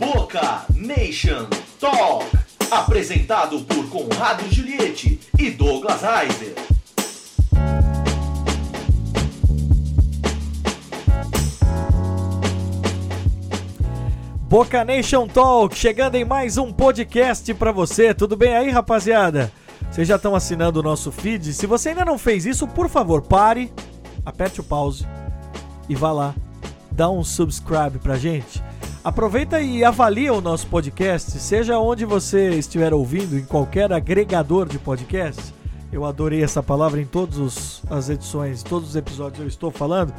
Boca Nation Talk. Apresentado por Conrado Juliette e Douglas Reiser. Boca Nation Talk, chegando em mais um podcast para você. Tudo bem aí, rapaziada? Vocês já estão assinando o nosso feed? Se você ainda não fez isso, por favor, pare, aperte o pause e vá lá, dá um subscribe pra gente. Aproveita e avalia o nosso podcast, seja onde você estiver ouvindo, em qualquer agregador de podcast. Eu adorei essa palavra em todas as edições, todos os episódios eu estou falando.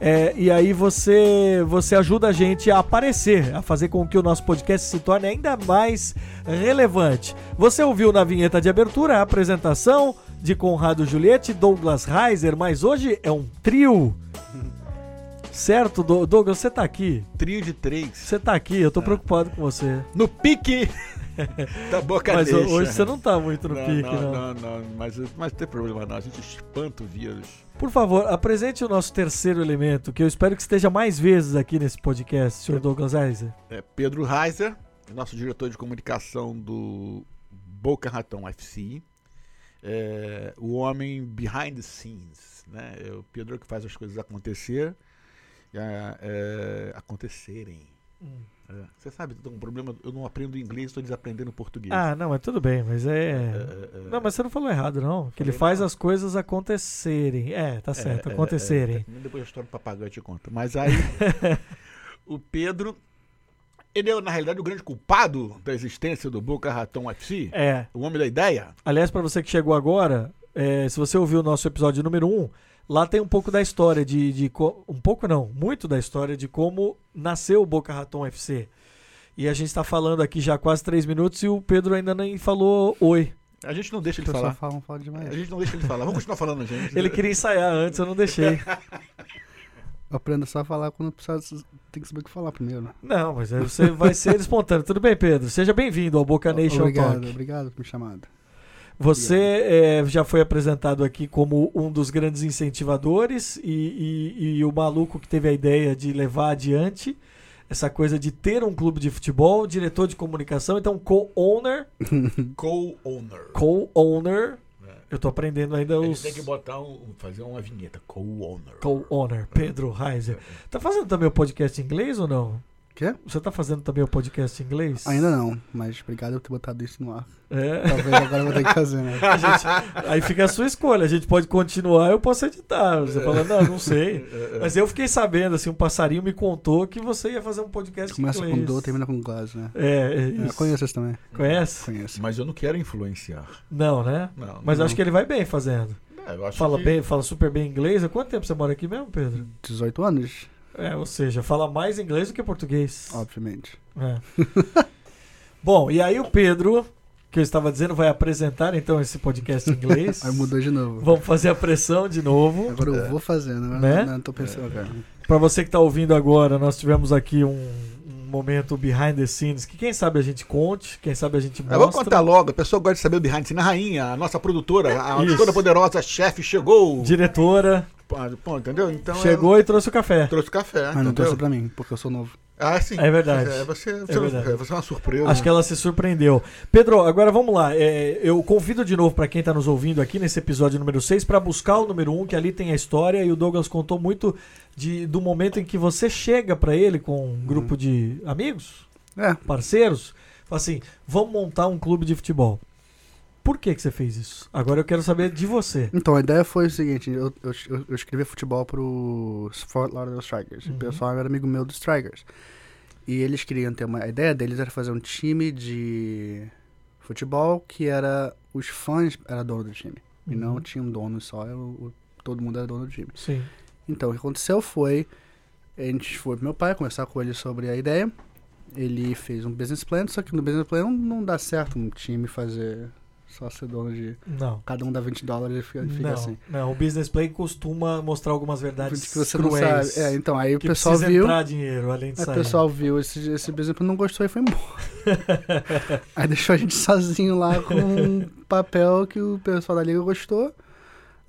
É, e aí você, você ajuda a gente a aparecer, a fazer com que o nosso podcast se torne ainda mais relevante. Você ouviu na vinheta de abertura a apresentação de Conrado Juliette, Douglas Reiser, mas hoje é um trio. Certo, Douglas, você tá aqui. Trio de três. Você tá aqui, eu tô é. preocupado com você. No pique da boca Mas deixa. hoje você não tá muito no não, pique, não. Não, não, não, mas, mas não tem problema não, a gente espanta o vírus. Por favor, apresente o nosso terceiro elemento, que eu espero que esteja mais vezes aqui nesse podcast, senhor Douglas Reiser. É Pedro Reiser, nosso diretor de comunicação do Boca Raton FC. É, o homem behind the scenes, né? É o Pedro que faz as coisas acontecer, é, é, acontecerem. Hum. É. Você sabe, com um problema, eu não aprendo inglês, estou desaprendendo português. Ah, não, mas tudo bem, mas é... É, é... é. Não, mas você não falou errado, não. Que ele faz não. as coisas acontecerem. É, tá certo, acontecerem. Depois a história do papagaio te conta. Mas aí, o Pedro, ele é, na realidade, o grande culpado da existência do Boca Raton FC? É. O homem da ideia? Aliás, para você que chegou agora, se você ouviu o nosso episódio número 1, um, Lá tem um pouco da história de, de, Um pouco não, muito da história de como nasceu o Boca Raton FC. E a gente está falando aqui já quase três minutos e o Pedro ainda nem falou oi. A gente não deixa ele falar. Falam, falam demais. A gente não deixa ele falar. Vamos continuar falando, gente. ele queria ensaiar antes, eu não deixei. Eu aprendo só a falar quando precisa, tem que saber o que falar primeiro. Não, mas você vai ser espontâneo. Tudo bem, Pedro? Seja bem-vindo ao Boca Nation obrigado, Talk. Obrigado por me chamar. Você é, já foi apresentado aqui como um dos grandes incentivadores e, e, e, o maluco que teve a ideia de levar adiante essa coisa de ter um clube de futebol, diretor de comunicação, então co-owner. co-owner. Co-owner. É. Eu tô aprendendo ainda os. Tem que botar um, fazer uma vinheta. Co-owner. Co-owner. Pedro Reiser. Tá fazendo também o podcast em inglês ou não? Quê? Você tá fazendo também o podcast em inglês? Ainda não, mas obrigado por ter botado isso no ar. É. Talvez agora eu vou ter que fazer, né? Gente, aí fica a sua escolha. A gente pode continuar, eu posso editar. Você é. fala, não, não sei. É, é. Mas eu fiquei sabendo, assim, um passarinho me contou que você ia fazer um podcast Começa em inglês. com do, termina com glass, né? É, é isso. Eu conheço isso também. Conhece? Conheço. Mas eu não quero influenciar. Não, né? Não. Mas não. acho que ele vai bem fazendo. É, fala que... bem, fala super bem inglês. Há quanto tempo você mora aqui mesmo, Pedro? 18 anos. É, ou seja, fala mais inglês do que português. Obviamente. É. Bom, e aí o Pedro, que eu estava dizendo, vai apresentar então esse podcast em inglês. aí mudou de novo. Vamos fazer a pressão de novo. Agora eu vou fazendo, né? Não, não tô pensando, cara. Para você que está ouvindo agora, nós tivemos aqui um, um, momento behind the scenes que quem sabe a gente conte, quem sabe a gente mostra. Eu vou contar logo, a pessoa gosta de saber o behind the scenes. A rainha, a nossa produtora, a Isso. toda poderosa chefe chegou. Diretora. Pô, entendeu? Então Chegou e trouxe o café. Trouxe o café. Mas entendeu? não trouxe pra mim, porque eu sou novo. Ah, sim. É verdade. É, você, é você, verdade. você é uma surpresa. Acho que ela se surpreendeu. Pedro, agora vamos lá. É, eu convido de novo para quem está nos ouvindo aqui nesse episódio número 6 para buscar o número 1, um, que ali tem a história e o Douglas contou muito de, do momento em que você chega para ele com um grupo uhum. de amigos, é. parceiros, fala assim: vamos montar um clube de futebol. Por que, que você fez isso? Agora eu quero saber de você. Então, a ideia foi o seguinte: eu, eu, eu escrevi futebol pro Fort Lauderdale Strikers. Uhum. O pessoal era amigo meu dos Strikers. E eles queriam ter uma. A ideia deles era fazer um time de futebol que era. Os fãs era dono do time. Uhum. E não uhum. tinha um dono só, era o, todo mundo era dono do time. Sim. Então, o que aconteceu foi. A gente foi pro meu pai conversar com ele sobre a ideia. Ele fez um business plan, só que no business plan não, não dá certo um time fazer só ser dono de. Não. Cada um dá 20 dólares e fica, fica não, assim. Não, o business play costuma mostrar algumas verdades que você cruéis, não sabe. É, então, aí o pessoal viu. entrar dinheiro, além de aí sair. o pessoal viu esse, esse business plan, não gostou e foi embora. aí deixou a gente sozinho lá com um papel que o pessoal da liga gostou.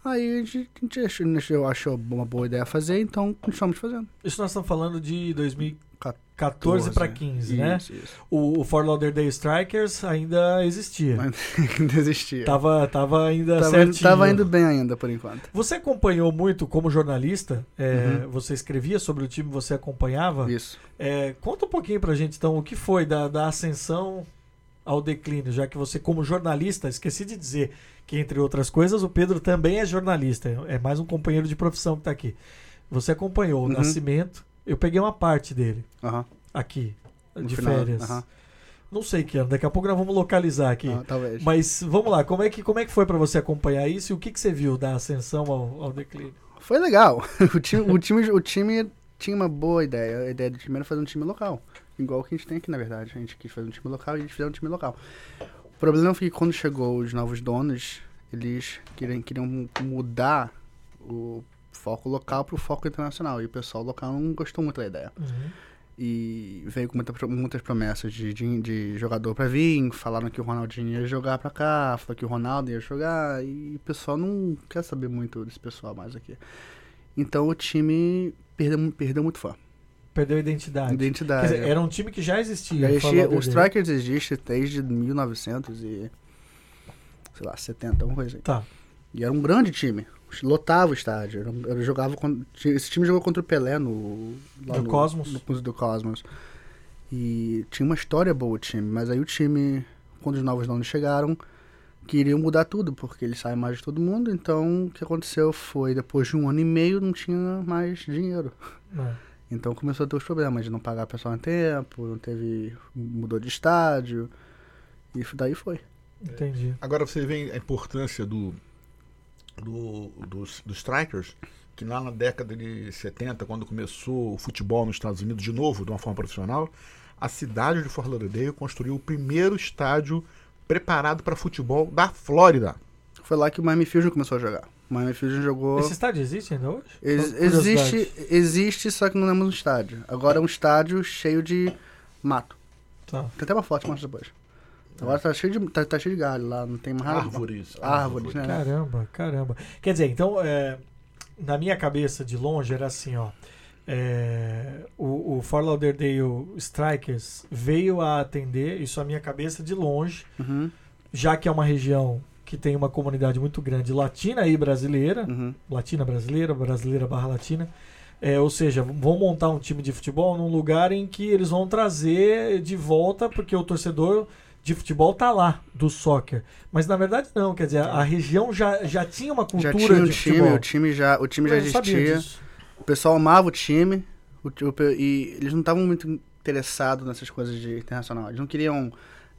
Aí a gente, a gente achou, achou uma boa ideia fazer, então continuamos fazendo. Isso nós estamos falando de 2014. 14 para 15, né? Isso, isso. O, o Fort Lauderdale Strikers ainda existia. Ainda existia. Tava, tava ainda Tava, certinho. tava indo bem ainda, por enquanto. Você acompanhou muito como jornalista? é, Uhum. Você escrevia sobre o time, você acompanhava? Isso. É, conta um pouquinho pra gente, então, o que foi da, da ascensão ao declínio, já que você, como jornalista, esqueci de dizer que, entre outras coisas, o Pedro também é jornalista, é mais um companheiro de profissão que tá aqui. Você acompanhou o Uhum. nascimento, eu peguei uma parte dele aqui, No de final, férias. Não sei que ano, daqui a pouco nós vamos localizar aqui. Ah, talvez. Mas vamos lá, como é que, como é que foi pra você acompanhar isso e o que, que você viu da ascensão ao, ao declínio? Foi legal. O time, o, time, o time tinha uma boa ideia. A ideia do time era fazer um time local. Igual o que a gente tem aqui, na verdade. A gente quis fazer um time local e a gente fez um time local. O problema foi que quando chegou os novos donos, eles queriam, queriam mudar o foco local para o foco internacional. E o pessoal local não gostou muito da ideia. E veio com muita, muitas promessas de, de, de jogador pra vir, falaram que o Ronaldinho ia jogar pra cá, falaram que o Ronaldo ia jogar, e o pessoal não quer saber muito desse pessoal mais aqui. Então o time perdeu, perdeu muito fã. Perdeu identidade. Identidade. dizer, era um time que já existia. Já o existia- o. Strikers existe desde 1900 e. sei lá, 70, alguma coisa assim. Tá. E era um grande time. Lotava o estádio. Era- jogava esse time jogou contra o Pelé no. lá No Cosmos. No, do Cosmos. E tinha uma história boa o time. Mas aí o time, quando os novos donos chegaram, queriam mudar tudo, porque eles saem mais de todo mundo. Então o que aconteceu foi, depois de um ano e meio, não tinha mais dinheiro. Não. Então começou a ter os problemas de não pagar pessoal em tempo, não teve. mudou de estádio. E daí foi. Entendi. Agora você vê a importância do, do, dos, dos strikers, que lá na década de 70, quando começou o futebol nos Estados Unidos de novo, de uma forma profissional, a cidade de Fort Lauderdale construiu o primeiro estádio preparado para futebol da Flórida. Foi lá que o Miami Fusion começou a jogar. O Miami Fusion jogou. Esse estádio existe ainda hoje? Ex- existe, existe, só que não é mais um estádio. Agora é um estádio cheio de mato. Tá. Tem até uma foto mostra depois. Agora tá cheio de, tá, tá cheio de galho lá, não tem mais. Árvores. Árvores, né? Caramba, caramba. Quer dizer, então, é, na minha cabeça de longe era assim, ó. é, o, o Fort Lauderdale Strikers veio a atender, isso a minha cabeça de longe, Uhum, já que é uma região que tem uma comunidade muito grande latina e brasileira, uhum. latina brasileira, brasileira barra latina. É, ou seja, vão montar um time de futebol num lugar em que eles vão trazer de volta, porque o torcedor de futebol tá lá, do soccer. Mas na verdade não, quer dizer, a região já, já tinha uma cultura Já tinha um de time, futebol. o time já, o time já existia. O pessoal amava o time. o o e eles não estavam muito interessados nessas coisas de internacional. Eles não queriam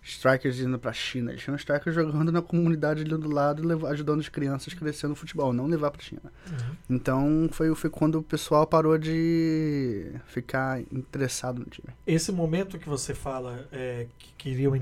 strikers indo pra China. Eles tinham strikers jogando na comunidade ali do lado, ajudando as crianças a crescer no futebol, não levar pra China. Uhum. Então foi, foi quando o pessoal parou de ficar interessado no time. Esse momento que você fala é, que queriam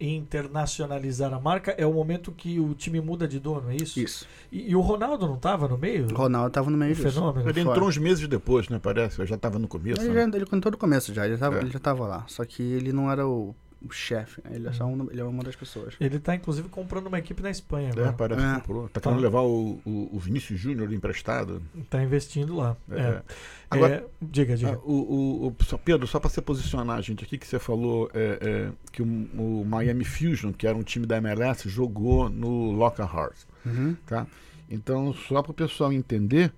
internacionalizar a marca é o momento que o time muda de dono, é isso? Isso. E, e o Ronaldo não tava no meio? O Ronaldo tava no meio Um disso. fenômeno. Ele Fora. entrou uns meses depois, né? Parece. Eu já estava no começo. Ele, né? já, ele contou do começo já, ele, tava, É. ele já tava lá. Só que ele não era o, o chefe, né? ele, é só um, ele é uma das pessoas. Ele tá inclusive comprando uma equipe na Espanha É, agora. parece É. que comprou. Tá Tá. querendo levar o, o, o Vinícius Júnior emprestado. Tá investindo lá. É. É. Agora- É, diga, diga. Ah, o, o, o- só- Pedro, só para você posicionar a gente aqui, que você falou é, é, que o, o Miami Fusion, que era um time da MLS, jogou no Lockhart, Uhum. tá? Então, só para o pessoal entender,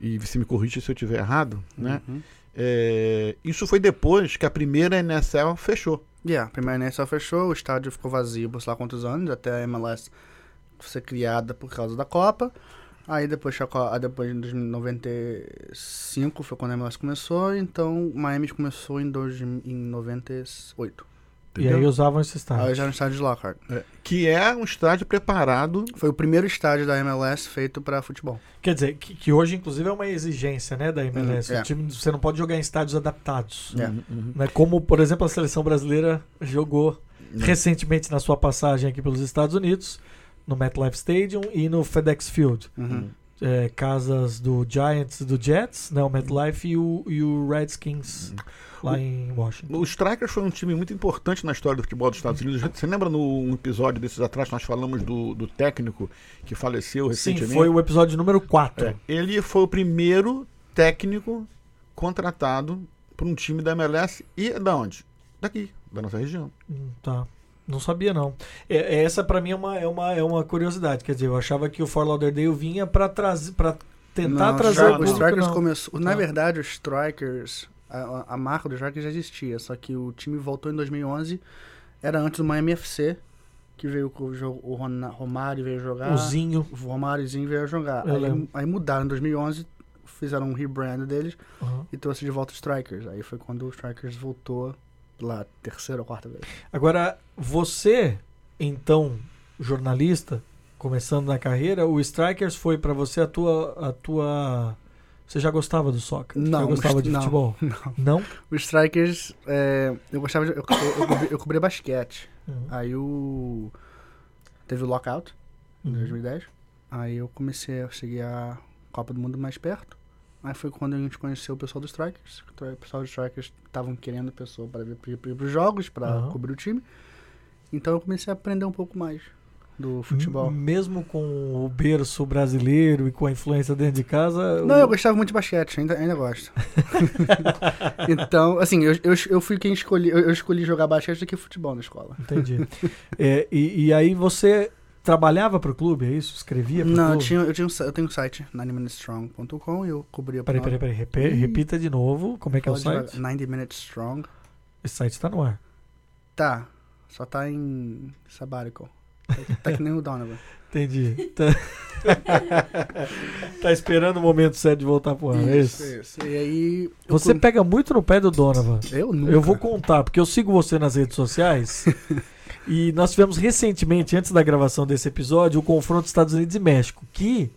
e você me corrige se eu estiver errado, né? Uhum. É, isso foi depois que a primeira NSL fechou. Yeah, a primeira NSL fechou, o estádio ficou vazio por sei lá quantos anos, até a MLS ser criada por causa da Copa. Aí depois, depois de 95 foi quando a MLS começou, então Miami começou em, dois, em 98. E aí usavam esse estádio. Aí já no estádio de Lockhart. É, que é um estádio preparado. Foi o primeiro estádio da MLS feito para futebol. Quer dizer, que, que hoje, inclusive, é uma exigência né, da MLS. Uhum, é. O time, você não pode jogar em estádios adaptados. É. Uhum, uhum. Né? Como, por exemplo, a seleção brasileira jogou Uhum. recentemente na sua passagem aqui pelos Estados Unidos, no MetLife Stadium e no FedEx Field. Uhum. É, casas do Giants e do Jets, né, o MetLife e o, e o Redskins lá em Washington. O Strikers foi um time muito importante na história do futebol dos Estados Unidos. Você lembra no um episódio desses atrás que nós falamos do, do técnico que faleceu Sim, recentemente? foi o episódio número 4. É, ele foi o primeiro técnico contratado para um time da MLS e da onde? Daqui, da nossa região. Hum, tá. Não sabia, não. É, essa pra mim é uma, é, uma, é uma curiosidade. Quer dizer, eu achava que o Fort Lauderdale vinha pra, trazer, pra tentar Não, trazer o o público, Strikers não. começou. Na Tá. verdade, os Strikers, a, a marca dos Strikers já existia, só que o time voltou em 2011. Era antes do Miami FC, que veio com o, jogo, o Romário veio jogar. O Zinho. O Romáriozinho veio jogar. Aí, aí mudaram em 2011, fizeram um rebrand deles Aham. e trouxe de volta os Strikers. Aí foi quando o Strikers voltou lá, terceira ou quarta vez. Agora, você, então, jornalista, começando na carreira, o Strikers foi pra você a tua, a tua... Você já gostava do soccer? Não, Já gostava de não, futebol? não. Não? Os Strikers, é, eu gostava de. Eu, eu, eu, cobri, eu cobri basquete. Uhum. Aí o. Teve o lockout em Uhum. 2010. Aí eu comecei a seguir a Copa do Mundo mais perto. Aí foi quando a gente conheceu o pessoal dos Strikers. O pessoal dos Strikers estavam querendo pessoa para vir para os jogos, para Aham. cobrir o time. Então eu comecei a aprender um pouco mais do futebol. Mesmo com o berço brasileiro e com a influência dentro de casa... Não, o- eu gostava muito de basquete, ainda, ainda gosto. então, assim, eu, eu, eu fui quem escolhi. Eu, eu escolhi jogar basquete do que futebol na escola. Entendi. É, e, e aí você trabalhava pro clube, é isso? Escrevia pro Não, eu, clube? tinha, eu, tinha um, eu tenho um site, 90minutestrong.com, e eu cobria Peraí, peraí, peraí. Repe- repita de novo. Como é que é o site? devagar. 90 Minutes Strong. Esse site tá no ar. Tá, só tá em sabbatical. Tá, tá que nem o Donovan. Entendi. Tá, Tá esperando o momento certo de voltar pro ar, é isso? isso. E aí... eu Você pega muito no pé do Donovan. Eu nunca. Eu vou contar, porque eu sigo você nas redes sociais. e nós tivemos recentemente, antes da gravação desse episódio, o confronto Estados Unidos e México, que,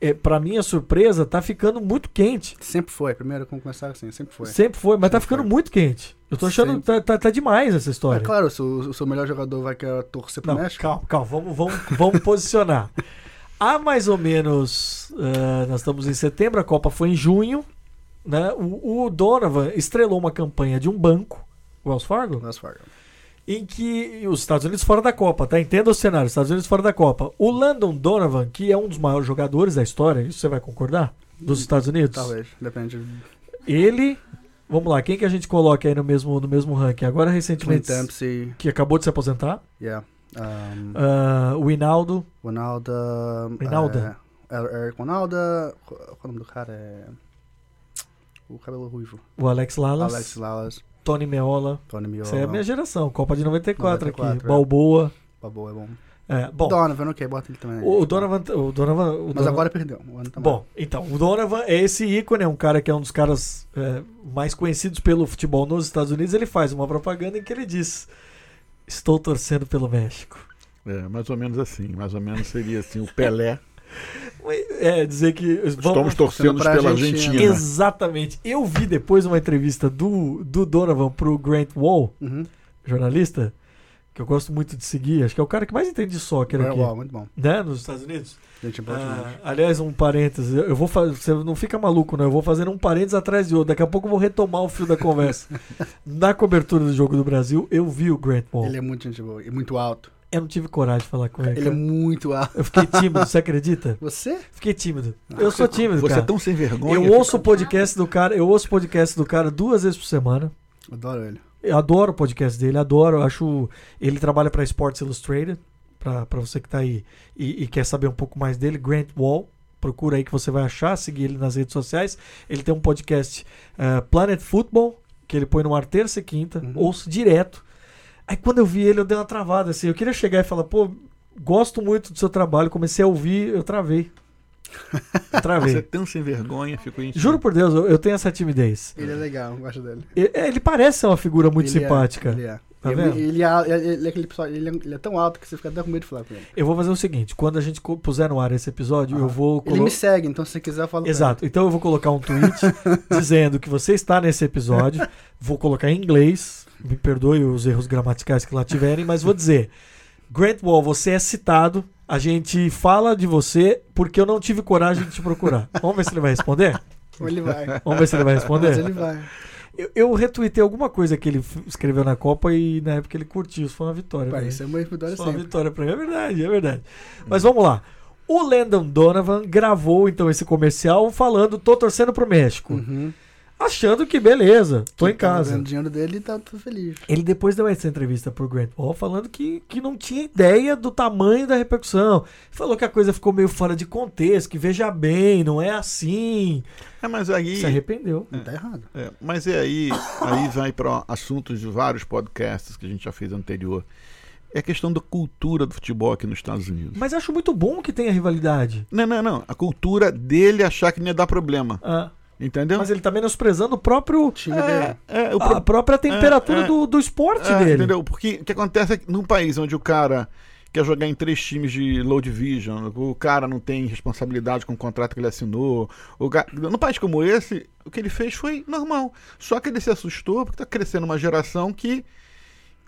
é, para minha surpresa, tá ficando muito quente. Sempre foi, primeiro como começar assim, sempre foi. Sempre foi, mas tá Sempre ficando foi. muito quente. Eu tô achando que tá, tá, tá demais essa É história. claro, se o, seu melhor jogador vai querer torcer pro Não, México. calma, calma, vamos, vamos, vamos posicionar. Há mais ou menos. ah, nós estamos em setembro, a Copa foi em junho. Né? O, o Donovan estrelou uma campanha de um banco, Wells Fargo, Wells Fargo. Em que os Estados Unidos fora da Copa, tá? Entenda o cenário, Estados Unidos fora da Copa. O Landon Donovan, que é um dos maiores jogadores da história, isso você vai concordar? Dos Estados Unidos? Talvez, depende. Ele. Vamos lá, quem que a gente coloca aí no mesmo, no mesmo ranking? Agora, Clint recentemente, Dempsey, que acabou de se aposentar. yeah. Um, Ah, o Hinaldo. Ronaldo. Rinalda? É, Eric Ronaldo. Qual é o nome do cara? É. O cabelo ruivo. O Alex Lalas, Alex Lalas, Tony Meola. Tony Miola. Essa é a minha geração, Copa de 94, 94, aqui. é. Balboa. Boa, é bom. É, bom, Donovan, ok, bota ele também. o, o Donovan. O Donovan o Mas Donovan- agora perdeu. Tá Bom, então, o Donovan é esse ícone, é um cara que é um dos caras é, mais conhecidos pelo futebol nos Estados Unidos. Ele faz uma propaganda em que ele diz: Estou torcendo pelo México. É, mais ou menos assim. Mais ou menos seria assim, o Pelé. É, dizer que. Estamos torcendo pela Argentina. Argentina. Exatamente. Eu vi depois uma entrevista do, do Donovan pro Grant Wall, Uhum. jornalista, que eu gosto muito de seguir, acho que é o cara que mais entende de soccer É, aqui, uau, muito bom. né, nos Estados Unidos. Gente, Ah, aliás, um parênteses, eu vou fazer, você não fica maluco, não, eu vou fazendo um parênteses atrás de outro, daqui a pouco eu vou retomar o fio da conversa. Na cobertura do Jogo do Brasil, eu vi o Grant Wall. Ele é muito gente boa. E muito alto. Eu não tive coragem de falar com ele. Ele é cara. muito alto. Eu fiquei tímido, você acredita? Você? Fiquei tímido. Eu sou tímido, Você cara. é tão sem vergonha. Eu ouço o podcast do cara, eu ouço o podcast do cara duas vezes por semana. Adoro ele. Eu adoro o podcast dele, adoro. eu Acho. Ele trabalha para Sports Illustrated, para você que tá aí e, e quer saber um pouco mais dele, Grant Wall. Procura aí que você vai achar, seguir ele nas redes sociais. Ele tem um podcast eh, Planet Football, que ele põe no ar terça e quinta, Uhum. ouço direto. Aí quando eu vi ele, eu dei uma travada assim. Eu queria chegar e falar, pô, gosto muito do seu trabalho. Comecei a ouvir, eu travei. Eu travei. Você é tão sem vergonha, ficou em Juro por Deus, eu, eu tenho essa timidez. Ele é legal, eu gosto dele. Ele, ele parece ser uma figura muito Ele é, simpática. ele é. Tá ele, vendo? Ele, é, ele, ele é aquele pessoal, ele é, ele é tão alto que você fica até com medo de falar com ele. Eu vou fazer o seguinte: quando a gente puser no ar esse episódio, eu Ah. vou. Ele colo- me segue, então se você quiser eu falo com Exato. Então eu vou colocar um tweet dizendo que você está nesse episódio. Vou colocar em inglês. Me perdoe os erros gramaticais que lá tiverem, mas vou dizer: Grant Wall, você é citado. A gente fala de você porque eu não tive coragem de te procurar. Vamos ver se ele vai responder? ele. Vai. Vamos ver se ele vai Mas responder? ele vai. Eu, eu retuitei alguma coisa que ele escreveu na Copa e na época ele curtiu. Isso foi uma vitória. Pai, isso é uma vitória Só uma vitória pra mim. É verdade, é verdade. Mas vamos lá. O Landon Donovan gravou então esse comercial falando: tô torcendo pro México. Uhum. Achando que beleza, tô em tá casa. ganhando dinheiro dele e tá tudo feliz. Ele depois deu essa entrevista pro Grant Paul falando que, que não tinha ideia do tamanho da repercussão. Falou que a coisa ficou meio fora de contexto, que veja bem, não é assim. É, mas aí. Se arrependeu. Não tá errado. É, mas é aí, aí vai para assuntos de vários podcasts que a gente já fez anterior. É a questão da cultura do futebol aqui nos Estados Unidos. Mas acho muito bom que tenha rivalidade. Não, não, não. A cultura dele achar que não ia dar problema. Ah, Entendeu? mas ele tá menosprezando o próprio. O time é, dele. é, o A pro- própria temperatura é. do, do esporte é, dele. Entendeu? Porque o que acontece é que num país onde o cara quer jogar em três times de low division, o cara não tem responsabilidade com o contrato que ele assinou. O ca- Num país como esse, o que ele fez foi normal. Só que ele se assustou porque tá crescendo uma geração que,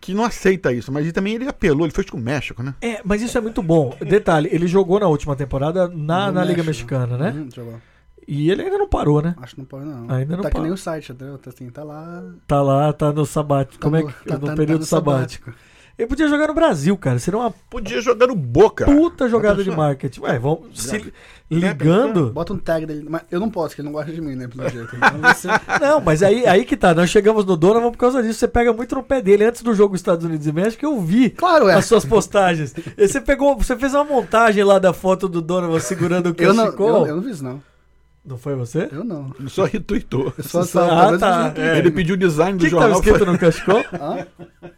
que não aceita isso. Mas ele também ele apelou, ele fez com o México, né? É, mas isso é muito bom. Detalhe, ele jogou na última temporada na, No na Liga México. Mexicana, né? Jogou. E ele ainda não parou, né? Acho que não pode, não. Ainda não tá pode. que nem o site, entendeu? Tá assim, tá lá. Tá lá, tá no sabático. Tá Como é no- que. tá- no tá- período tá no sabático. Ele podia jogar no Brasil, cara. Seria uma Podia jogar no Boca. puta jogada de marketing. Ué, vamos se Já- ligando. Bota um tag dele. Mas eu não posso, porque ele não gosta de mim, né? Pelo jeito. Então você. Não, mas aí, aí que tá. Nós chegamos no Donovan por causa disso. Você pega muito no pé dele. Antes do jogo Estados Unidos e México, eu vi Claro, é. as suas postagens. E Você pegou, você fez uma montagem lá da foto do Donovan segurando o Eu não, cachecol. eu, eu não fiz isso, não. Não foi você? Eu não. Ele só retweetou. Eu só, Ah, só talvez tá. eu- É. Ele pediu o design do que, que jornal. escrito no cachecol? Hã?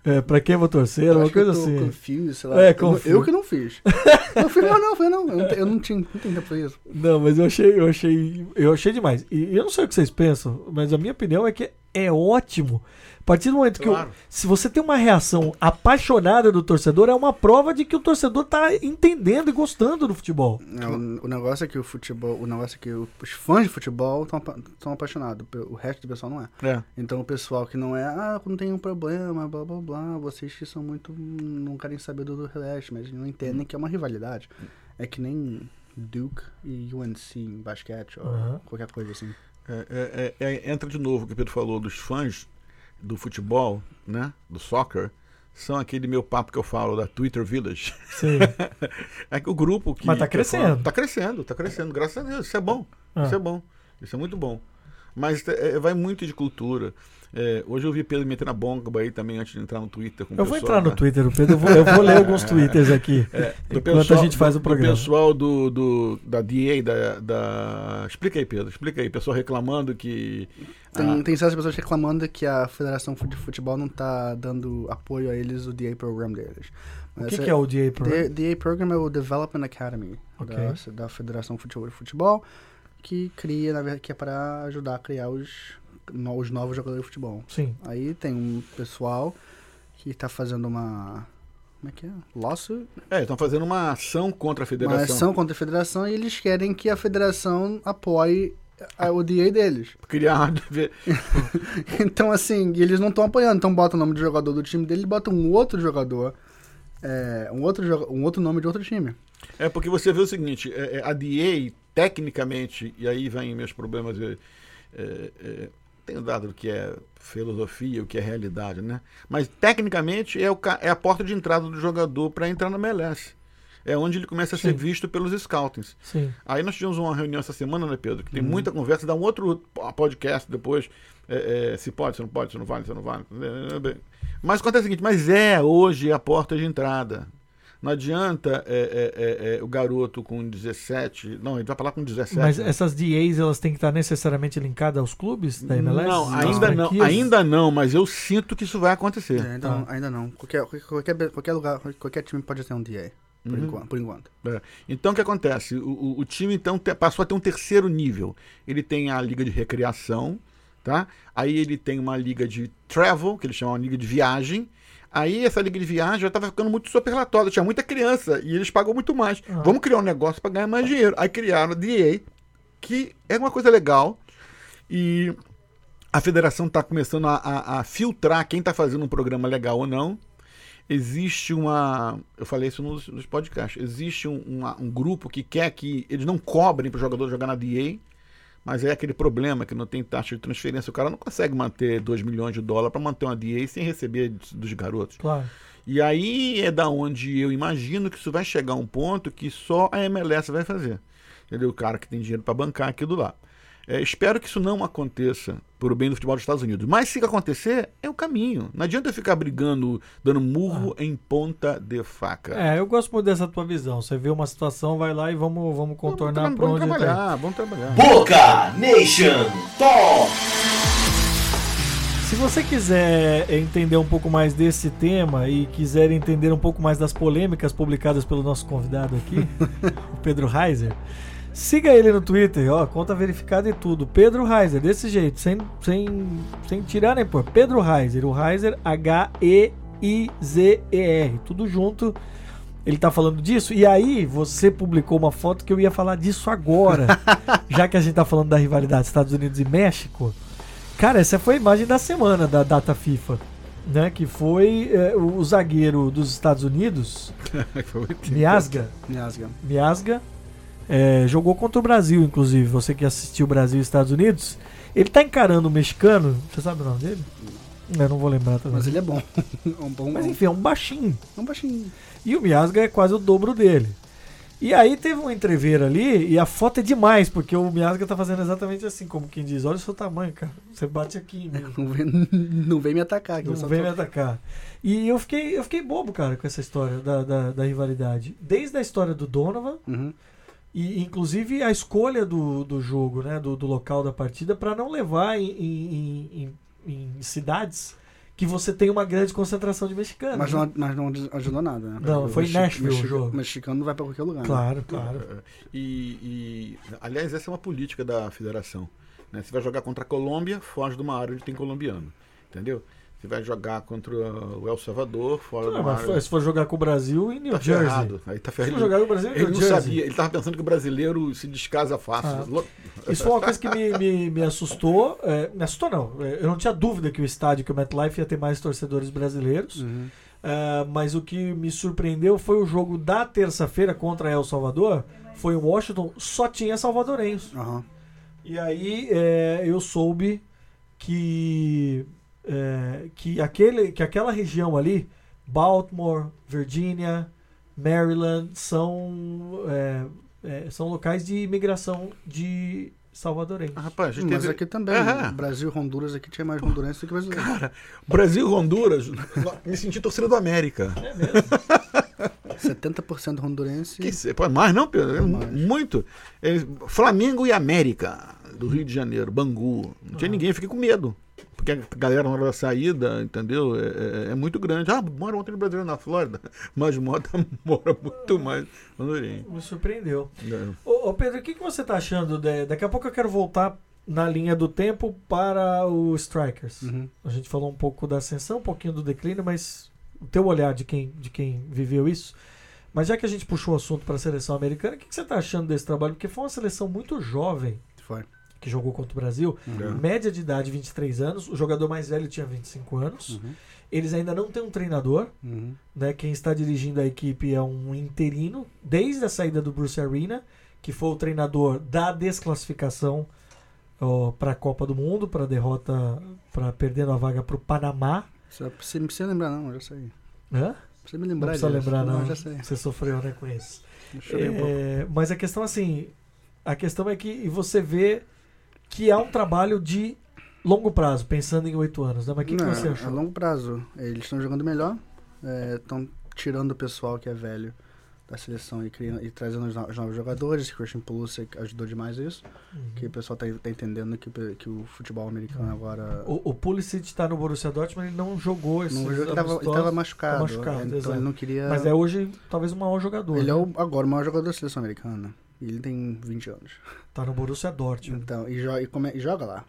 É, pra quem eu vou torcer, Eu uma acho que eu coisa assim. confused, sei lá. É, Eu- confused. Eu que não fiz. Não fiz, não, não, foi não. Eu não, eu não tinha, não tinha tempo pra isso. Não, mas eu achei, eu achei, eu achei demais. E eu não sei o que vocês pensam, mas a minha opinião é que é ótimo. A partir do momento que Claro. o, se você tem uma reação apaixonada do torcedor, é uma prova de que o torcedor tá entendendo e gostando do futebol. É, o, o negócio é que o futebol, o negócio é que os fãs de futebol estão apaixonados, o resto do pessoal não é. É. Então o pessoal que não é, ah, não tem um problema, blá blá blá, vocês que são muito. não querem saber do resto, mas não entendem que é uma rivalidade. É que nem Duke e UNC em basquete ou Aham. qualquer coisa assim. É, é, é, é, entra de novo o que o Pedro falou dos fãs do futebol, né? Do soccer, são aquele meu papo que eu falo da Twitter Village. Sim. É que o grupo que. Mas tá crescendo. falo- Tá crescendo, tá crescendo, graças a Deus. Isso é bom. Ah. Isso é bom. Isso é muito bom. Mas é, vai muito de cultura. É, hoje eu vi Pedro metendo a bomba aí também antes de entrar no Twitter. Com o Eu vou pessoal, entrar no né? Twitter, Pedro. Eu vou, eu vou ler alguns twitters aqui. É, enquanto a gente faz o programa. Do pessoal do, do, da DA, da, da. Explica aí, Pedro. Explica aí. Pessoal reclamando que. Tem, ah, tem certas pessoas reclamando que a Federação de Futebol não tá dando apoio a eles, o DA Program deles. O que, essa- que é o DA Pro? The, DA Program é o Development Academy Ok. da, da Federação Futebol, de Futebol, que cria, na verdade, que é para ajudar a criar os, os novos jogadores de futebol. Sim. Aí tem um pessoal que está fazendo uma. Como é que é? Lawsuit? É, estão fazendo uma ação contra a Uma federação. ação contra a federação e eles querem que a federação apoie a, o DA deles. Criar. Então, assim, eles não estão apoiando. Então, bota o nome do jogador do time dele e bota um outro jogador. é, um, outro, um outro nome de outro time. É porque você vê o seguinte: é, é, a DA, tecnicamente, e aí vem meus problemas. é, é, é, tenho dado o que é filosofia, o que é realidade, né? Mas tecnicamente é, o, é a porta de entrada do jogador para entrar na MLS. É onde ele começa a ser Sim. visto pelos scoutings. Sim. Aí nós tivemos uma reunião essa semana, né, Pedro? Que tem Uhum. muita conversa, dá um outro po- podcast depois. é, é, se pode, se não pode, se não vale, se não vale. Mas acontece o seguinte, mas é hoje a porta de entrada. Não adianta é, é, é, é, o garoto com 17. Não, ele vai falar com 17. Mas né? essas DAs, elas têm que estar necessariamente linkadas aos clubes da MLS? Não, ainda não, franquias? ainda não, mas eu sinto que isso vai acontecer. É, ainda, Tá. não, ainda não. Qualquer, qualquer, qualquer lugar, qualquer time pode ter um DA. Por, Uhum. enquanto, por enquanto. É. Então o que acontece? O, o- o time então te- passou a ter um terceiro nível. Ele tem a liga de recreação, tá? Aí ele tem uma liga de travel, que eles chamam de liga de viagem. Aí essa liga de viagem já estava ficando muito superlatória, tinha muita criança e eles pagam muito mais. Ah. Vamos criar um negócio para ganhar mais dinheiro. Aí criaram a DA, que é uma coisa legal. E a federação está começando a, a- a filtrar quem está fazendo um programa legal ou não. Existe uma. Eu falei isso nos, nos podcasts. Existe um, uma- um grupo que quer que eles não cobrem para o jogador jogar na DA, mas é aquele problema que não tem taxa de transferência. O cara não consegue manter 2 milhões de dólares para manter uma DA sem receber dos- garotos. Claro. E aí é da onde eu imagino que isso vai chegar a um ponto que só a MLS vai fazer. Entendeu? O cara que tem dinheiro para bancar aquilo lá. É, espero que isso não aconteça por o bem do futebol dos Estados Unidos. Mas se acontecer, é o caminho. Não adianta eu ficar brigando, dando murro em ponta de faca. É, eu gosto muito dessa tua visão. Você vê uma situação, vai lá e vamos, vamos contornar vamos, por vamos onde tá. trabalhar, vamos trabalhar. Boca Nation Talk. Se você quiser entender um pouco mais desse tema e quiser entender um pouco mais das polêmicas publicadas pelo nosso convidado aqui, o Pedro Reiser, siga ele no Twitter, ó, conta verificada e tudo. Pedro Reiser, desse jeito, sem, sem, sem tirar nem pôr. Pedro Reiser, o Reiser H-E-I-Z-E-R, tudo junto. Ele tá falando disso, e aí você publicou uma foto que eu ia falar disso agora, já que a gente tá falando da rivalidade Estados Unidos e México. Cara, essa foi a imagem da semana da data FIFA, né? Que foi é, o zagueiro dos Estados Unidos, Miasga, Miasga. Miasga é, jogou contra o Brasil, inclusive. Você que assistiu Brasil e Estados Unidos, ele tá encarando o mexicano. Você sabe o nome dele? Eu não vou lembrar também. Mas ele é bom. É um bom. Mas enfim, é um baixinho. é um baixinho. E o Miasga é quase o dobro dele. E aí teve um entrever ali, e a foto é demais, porque o Miasga tá fazendo exatamente assim, como quem diz, olha o seu tamanho, cara. Você bate aqui. Não vem, não vem me atacar. eu Não vem tô- me atacar. E eu fiquei, eu fiquei bobo, cara, com essa história da, da, da rivalidade. Desde a história do Donovan, Uhum. E inclusive a escolha do, do jogo, né? Do, do local da partida, para não levar em, em, em- em cidades que você tem uma grande concentração de mexicanos. Mas né? não, mas não ajudou nada, né? Não, O foi mexi- Nashville o jogo. mexicano não vai pra qualquer lugar. né? Claro, claro. E, e, aliás, essa é uma política da federação. né? Você vai jogar contra a Colômbia, foge de uma área onde tem colombiano. Entendeu? Você vai jogar contra o El Salvador, fora de Ah, uma mas área. se for jogar com o Brasil em New Tá Jersey. ferrado. Aí tá Se ferrado. for jogar com o Brasil em Ele New não Jersey. sabia, ele estava pensando que o brasileiro se descasa fácil. Ah. Isso foi uma coisa que me, me, me assustou. é, me assustou, não. É, Eu não tinha dúvida que o estádio, que o MetLife ia ter mais torcedores brasileiros. Uhum. É, mas o que me surpreendeu foi o jogo da terça-feira contra El Salvador. Foi em Washington, só tinha salvadorenhos. Aham. E aí é, eu soube que, é, que, aquele, que aquela região ali, Baltimore, Virginia, Maryland, são, é, é, são locais de imigração de salvadorenhos. Ah, Rapaz, a gente Mas teve- aqui também. É. Brasil e Honduras aqui tinha mais hondurense do que brasileiro. Brasil e Honduras, me senti torcedor do América. É mesmo? 70% hondurense. Que pô, mais não, Pedro? É muito. É, Flamengo e América, do Rio de Janeiro, Bangu. Não tinha Ah. ninguém, eu fiquei com medo. Porque a galera na hora da saída, entendeu? É, é- é muito grande. Ah, mora ontem no Brasil na Flórida. Mas mora, mora muito mais hondurenho. Me surpreendeu. É. Ô, ô, Pedro, o que, que você tá achando? De, daqui a pouco eu quero voltar na linha do tempo para o Strikers. Uhum. A gente falou um pouco da ascensão, um pouquinho do declínio, mas o teu olhar de quem, de quem viveu isso. Mas já que a gente puxou o assunto para a seleção americana, o que, que você está achando desse trabalho? Porque foi uma seleção muito jovem Foi. Que jogou contra o Brasil. Uhum. Média de idade 23 anos, o jogador mais velho tinha 25 anos. Uhum. Eles ainda não têm um treinador, Uhum. né? Quem está dirigindo a equipe é um interino, desde a saída do Bruce Arena, que foi o treinador da desclassificação para a Copa do Mundo, para derrota, para perdendo a vaga para o Panamá. Você não precisa lembrar, não, eu já sei. Hã? Precisa me Não lembrar precisa disso. lembrar, não. eu já sei. Você sofreu, né, com isso. Chorei um. É, mas a questão, assim, a questão é que você vê que há um trabalho de longo prazo, pensando em oito anos, né? Mas o que, que você A achou? longo prazo, eles estão jogando melhor, estão tirando o pessoal que é velho da seleção e, criando, e trazendo os no- os novos jogadores. Christian Pulisic ajudou demais isso, Uhum. que o pessoal tá, tá entendendo que, o- que o futebol americano agora... O, o Pulisic está no Borussia Dortmund, ele não jogou esse ele, tava, ele tava machucado, machucado, então ele não queria... Mas é hoje talvez o maior jogador. Ele né? é o, agora o maior jogador da seleção americana. Ele tem 20 anos. Tá no Borussia Dortmund. Então, e, jo e, come- e joga lá.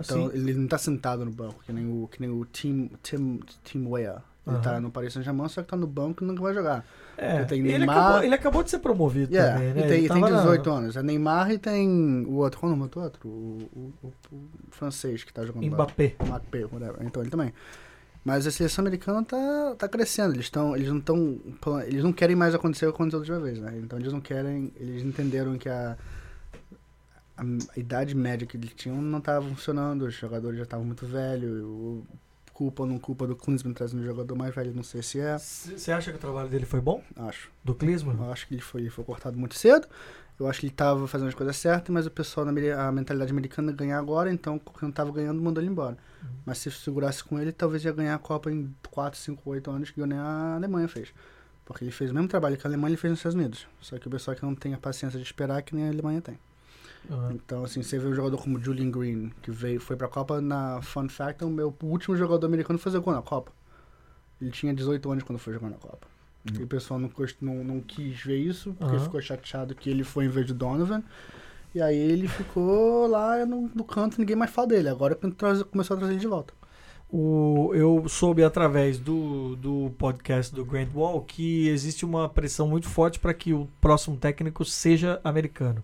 Então sim. ele não tá sentado no banco, que nem o, que nem o Tim, Tim, Tim Weah. Ele Aham. tá no Paris Saint-Germain, só que tá no banco e nunca vai jogar. É, tem ele, Neymar- acabou, ele acabou de ser promovido Yeah, também, né? e tem, Ele tem tava na- 18 anos. É Neymar e tem o outro. Qual é o nome do outro? O, o- o- o francês que tá jogando lá. Mbappé. Mbappé, whatever. Então ele também. Mas a seleção americana tá, tá crescendo. Eles, tão, eles não estão. Eles não querem mais acontecer o que aconteceu da última vez, né? Então eles não querem. Eles entenderam que a, a, a idade média que eles tinham não estava funcionando. Os jogadores já estavam muito velhos. o- culpa ou não culpa do Klinsman trazendo um jogador mais velho, não sei se é. Você acha que o trabalho dele foi bom? Acho. Do Klinsmann? Eu acho que ele foi, ele foi cortado muito cedo. Eu acho que ele estava fazendo as coisas certas, mas o pessoal, na a mentalidade americana é ganhar agora, então quem não estava ganhando mandou ele embora. Mas se segurasse com ele, talvez ia ganhar a Copa em 4, 5, 8 anos, que nem a Alemanha fez. Porque ele fez o mesmo trabalho que a Alemanha fez nos Estados Unidos. Só que o pessoal que não tem a paciência de esperar, que nem a Alemanha tem. Ah, Então, assim, você vê um jogador como Julian Green, que veio, foi pra Copa na Fun Fact, o meu último jogador americano a fazer gol na Copa. Ele tinha 18 anos quando foi jogar na Copa. E o pessoal não, não, não quis ver isso, porque Aham. ficou chateado que ele foi em vez de Donovan. E aí ele ficou lá no, no canto, ninguém mais fala dele. Agora começou a trazer ele de volta. O, eu soube através do, do podcast do Grant Wall que existe uma pressão muito forte para que o próximo técnico seja americano.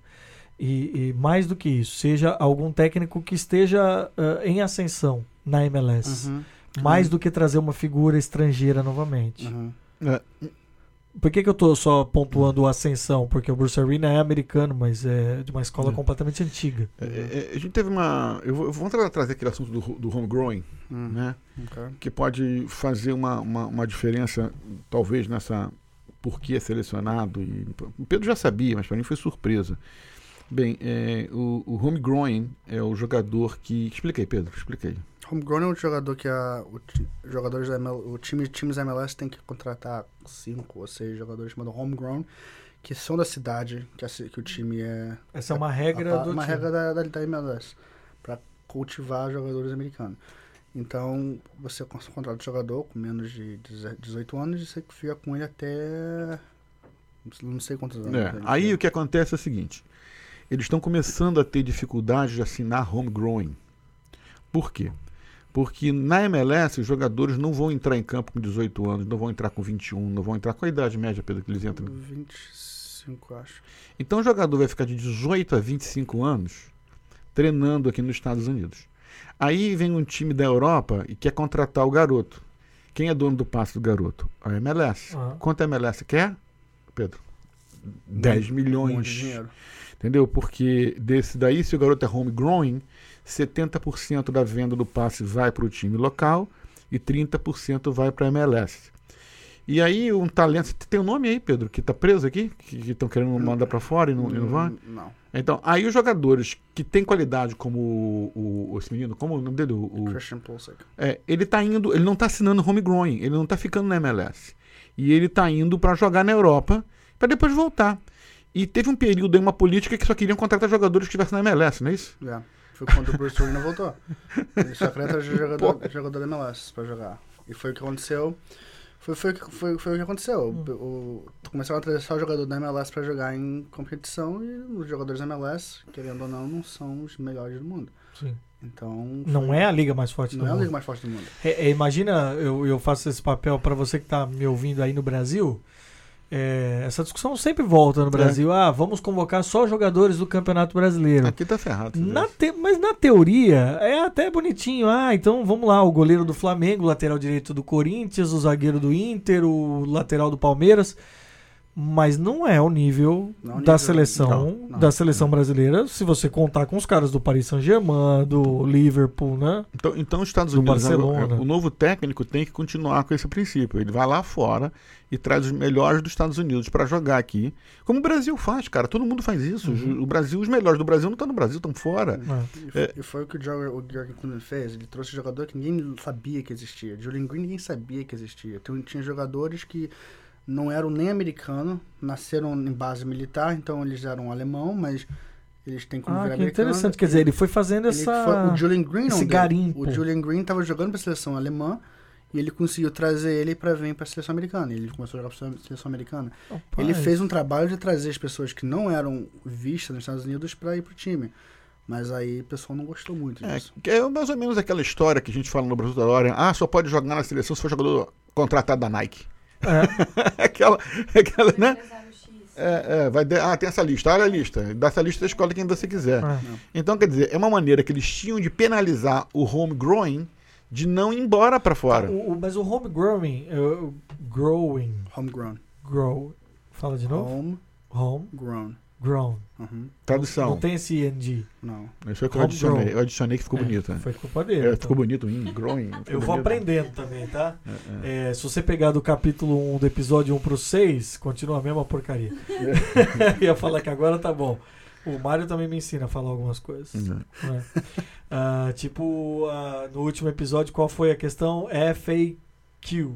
E, e mais do que isso, seja algum técnico que esteja ah, em ascensão na MLS. Uhum, Mais do que trazer uma figura estrangeira novamente. uhum. É, Por que, que eu tô só pontuando o ascensão? Porque o Bruce Arena é americano, mas é de uma escola É. completamente antiga. é, é, a gente teve uma. Eu vou, eu vou tra- trazer aquele assunto do, do homegrowing, Hum, né? ok. Que pode fazer uma, uma, uma diferença, talvez, nessa por que é selecionado. E, o Pedro já sabia, mas para mim foi surpresa. Bem, é, o, o homegrowing é o jogador que. Explica aí, Pedro, explica aí. Homegrown é um jogador que a, o, jogadores da ML, o time times da MLS tem que contratar cinco ou seis jogadores chamados homegrown que são da cidade que, a que o time é Essa é uma regra a- do uma time. regra da, da, da MLS para cultivar jogadores americanos. Então você contrata o jogador com menos de 18 anos e você fica com ele até não sei quantos anos. É, né? aí o que acontece é o seguinte: eles estão começando a ter dificuldade de assinar homegrowing. Por quê? Porque na MLS os jogadores não vão entrar em campo com 18 anos, não vão entrar com 21, não vão entrar com a idade média, Pedro, que eles entram. 25, acho. Então o jogador vai ficar de 18 a 25 anos treinando aqui nos Estados Unidos. Aí vem um time da Europa e quer contratar o garoto. Quem é dono do passe do garoto? A MLS. Ah. Quanto a MLS quer, Pedro? 10 Um milhões. de dinheiro. Entendeu? Porque desse daí, se o garoto é homegrown, 70% da venda do passe vai para o time local e 30% vai para a MLS. E aí, um talento. Tem um nome aí, Pedro, que está preso aqui? Que estão querendo mandar para fora e não, e não vai? Não. Então, aí os jogadores que têm qualidade, como o, o- esse menino, como é o nome dele? O, o- Christian Pulisic. é, ele tá indo, ele não tá assinando homegrown, ele não tá ficando na MLS. E ele tá indo para jogar na Europa para depois voltar. E teve um período aí, uma política que só queriam contratar jogadores que estivessem na MLS, não é isso? É. Foi quando o Bruce Arena voltou. Ele só queria trazer jogador, jogador da MLS pra jogar. E foi o que aconteceu. Foi, foi, o foi, foi o que aconteceu. O, o, começaram a trazer só jogador da MLS pra jogar em competição e os jogadores da MLS, querendo ou não, não são os melhores do mundo. Sim. Então. Não foi- é a liga mais forte Não do é a mundo. liga mais forte do mundo. É, é, imagina, eu, eu faço esse papel para você que está me ouvindo aí no Brasil. É, essa discussão sempre volta no Brasil. Ah, vamos convocar só jogadores do Campeonato Brasileiro. Aqui tá ferrado. Na te- mas na teoria é até bonitinho. Ah, então vamos lá: o goleiro do Flamengo, o lateral direito do Corinthians, o zagueiro do Inter, o lateral do Palmeiras. Mas não é o nível Não é da nível- seleção não, não. da seleção brasileira, se você contar com os caras do Paris Saint-Germain, do Liverpool, né? Então, então os Estados Do Unidos, Barcelona. o novo técnico tem que continuar com esse princípio. Ele vai lá fora e traz os melhores dos Estados Unidos para jogar aqui. Como o Brasil faz, cara. Todo mundo faz isso. Uhum. O Brasil, os melhores do Brasil não estão no Brasil, estão fora. É. E foi, e foi o que o Jorgen, Klinsmann fez. Ele trouxe jogador que ninguém sabia que existia. Julian Green ninguém sabia que existia. Tem- tinha jogadores que não eram nem americanos, nasceram em base militar, então eles eram alemão, mas eles têm como Ah, virar que americano. interessante. Quer dizer, ele foi fazendo Ele essa. foi- o Julian Green não esse garimpo. O Julian Green estava jogando para a seleção alemã e ele conseguiu trazer ele para vir para a seleção americana. Ele começou a jogar para a seleção americana. Ele Rapaz. fez um trabalho de trazer as pessoas que não eram vistas nos Estados Unidos para ir pro time. Mas aí o pessoal não gostou muito É, disso. que é mais ou menos aquela história que a gente fala no Brasil da hora. Ah, só pode jogar na seleção se for jogador contratado da Nike. É. aquela, aquela, né? É, é, vai de- ah, tem essa lista, olha a lista. Dessa lista você escolhe quem você quiser. É. Então, quer dizer, é uma maneira que eles tinham de penalizar o homegrown de não ir embora para fora. O- o- mas o home growing, é, o growing, Homegrown. grow, fala de novo? Homegrown. Grown. Uhum. Tradução. Não tem esse ing. Não. Isso o que eu adicionei. Eu adicionei que ficou É, bonito. né? Foi culpa dele. É, então. ficou bonito, in, growing. Eu vou bonito. aprendendo também, tá? É, é. É, se você pegar do capítulo 1 do episódio 1 pro 6, continua a mesma porcaria. Ia falar que agora tá bom. O Mário também me ensina a falar algumas coisas. Uhum. né? Ah, tipo, ah, no último episódio, qual foi a questão? FAQ,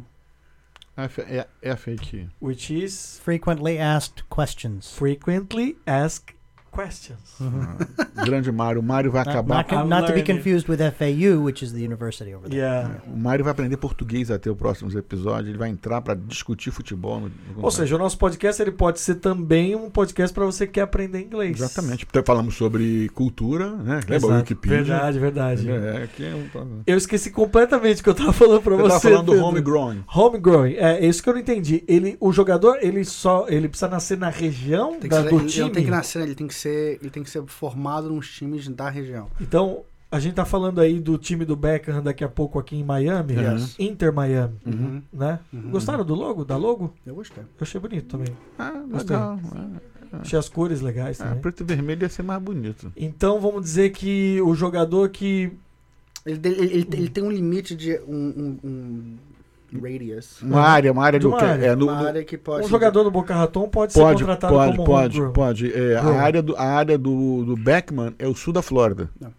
F, é, é fake. which is Frequently asked questions. Frequently Asked Questions. Ah, grande Mário. O Mário vai Not, acabar. not, not to be confused with FAU, which is the university over there. Yeah. O Mário vai aprender português até o próximo episódio. Ele vai entrar para discutir futebol. No, no Ou seja, o nosso podcast ele pode ser também um podcast para você que quer aprender inglês. Exatamente. Então, falamos sobre cultura, né? Lembra o. Wikipedia? Verdade, verdade. É, aqui é um... Eu esqueci completamente o que eu tava falando pra Você você. tava falando do homegrown. Homegrown, é isso que eu não entendi. Ele, o jogador, ele só, ele precisa nascer na região Tem que da, ser, do ele, time. não tem que nascer, ele tem que ser, ele tem que ser formado nos times da região. Então, a gente tá falando aí do time do Beckham daqui a pouco aqui em Miami, Yes. Inter Miami, Uhum. né? Uhum. Gostaram do logo, da logo? Eu gostei. Eu achei bonito também. Ah, Gostei. legal. Achei as cores legais É, também. preto e vermelho ia ser mais bonito. Então, vamos dizer que o jogador que Ele, ele, ele, ele tem um limite de um, um, um radius. Uma área, uma área De do uma que área. é, no, uma no- área que pode. um jogador do Boca Raton pode, ser pode, contratado pode, como pode, homegrown. pode. É, a área do a área do, do Beckman é o sul da Flórida. Não.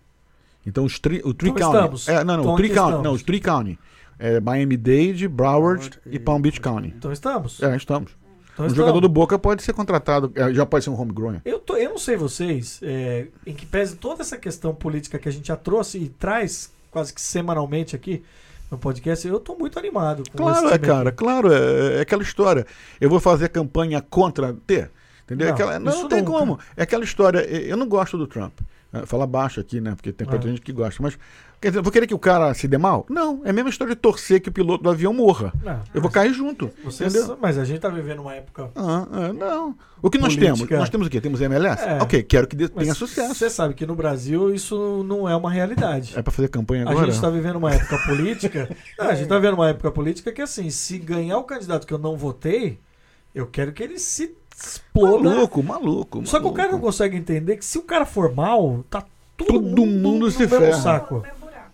Então os tri, o Tri Então County. estamos. É, não, não, Então o Tri aqui County, não, os Tri County. É Miami-Dade, Broward Broward e e- Palm Beach County. Então estamos. É, estamos. Então um estamos. jogador do Boca pode ser contratado, é, já pode ser um homegrown. Eu, tô, eu não sei vocês, é, em que pese toda essa questão política que a gente já trouxe e traz quase que semanalmente aqui no podcast, eu tô muito animado Claro, é, cara, claro, é, é aquela história. Eu vou fazer campanha contra ter. Entendeu? Não, Aquela- não, não tem como. É aquela história. Eu não gosto do Trump. É, Fala baixo aqui, né? Porque tem É. muita gente que gosta. Mas, quer dizer, eu vou querer que o cara se dê mal? Não. É a mesma história de torcer que o piloto do avião morra. Não, Eu vou cair junto. entendeu? mas a gente tá vivendo uma época. Ah, ah, não. O que nós Política. temos? Nós temos o quê? Temos MLS? É. Ok, quero que tenha sucesso. Você sabe que no Brasil isso não é uma realidade. É pra fazer campanha A agora? gente tá vivendo uma época política. Não, a gente tá vivendo uma época política que, assim, se ganhar o candidato que eu não votei, eu quero que ele se exploda. Maluco, maluco. Só que o cara não consegue entender que se o cara for mal, tá todo, Todo mundo, mundo se ferra. saco.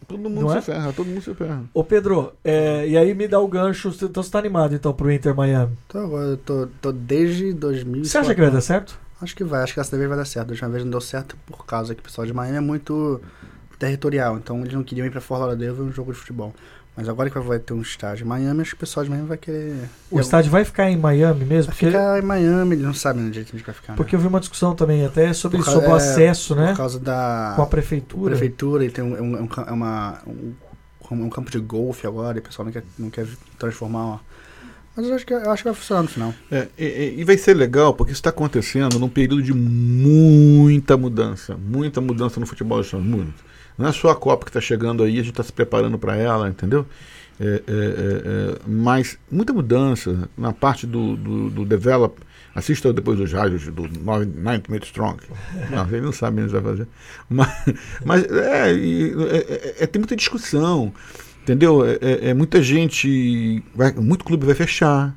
Todo mundo Não se é? ferra, todo mundo se ferra. Ô Pedro, é, e aí me dá o gancho, você- então você tá animado então pro Inter Miami. Agora eu tô, tô desde 2000. Você acha que vai dar certo? Acho que vai, acho que dessa vez vai dar certo. Da última vez não deu certo por causa que o pessoal de Miami é muito territorial. Então eles não queriam ir pra Fort Lauderdale ver um jogo de futebol. Mas agora que vai ter um estádio em Miami, acho que o pessoal de Miami vai querer. O estádio vai ficar em Miami mesmo? Vai Porque, ficar em Miami, eles não sabem onde a gente vai ficar. né? porque eu vi uma discussão também até sobre, Por ca- sobre o é, acesso, né? Por causa da Com a prefeitura. prefeitura, e tem um, é um, é um, é uma, um, um campo de golfe agora, e o pessoal não quer, não quer transformar. Ó. Mas eu acho, que, eu acho que vai funcionar no final. É, e, e- vai ser legal porque isso está acontecendo num período de muita mudança, muita mudança no futebol Unidos. Não é só a Copa que está chegando aí, a gente está se preparando para ela, entendeu? É, é, é, é, mas muita mudança na parte do, do, do develop. Assista depois os rádios do 9 Minute Strong. Não, ele não sabe onde vai fazer. Mas, mas é, é- é- tem muita discussão, entendeu? É muita gente. Vai, muito clube vai fechar,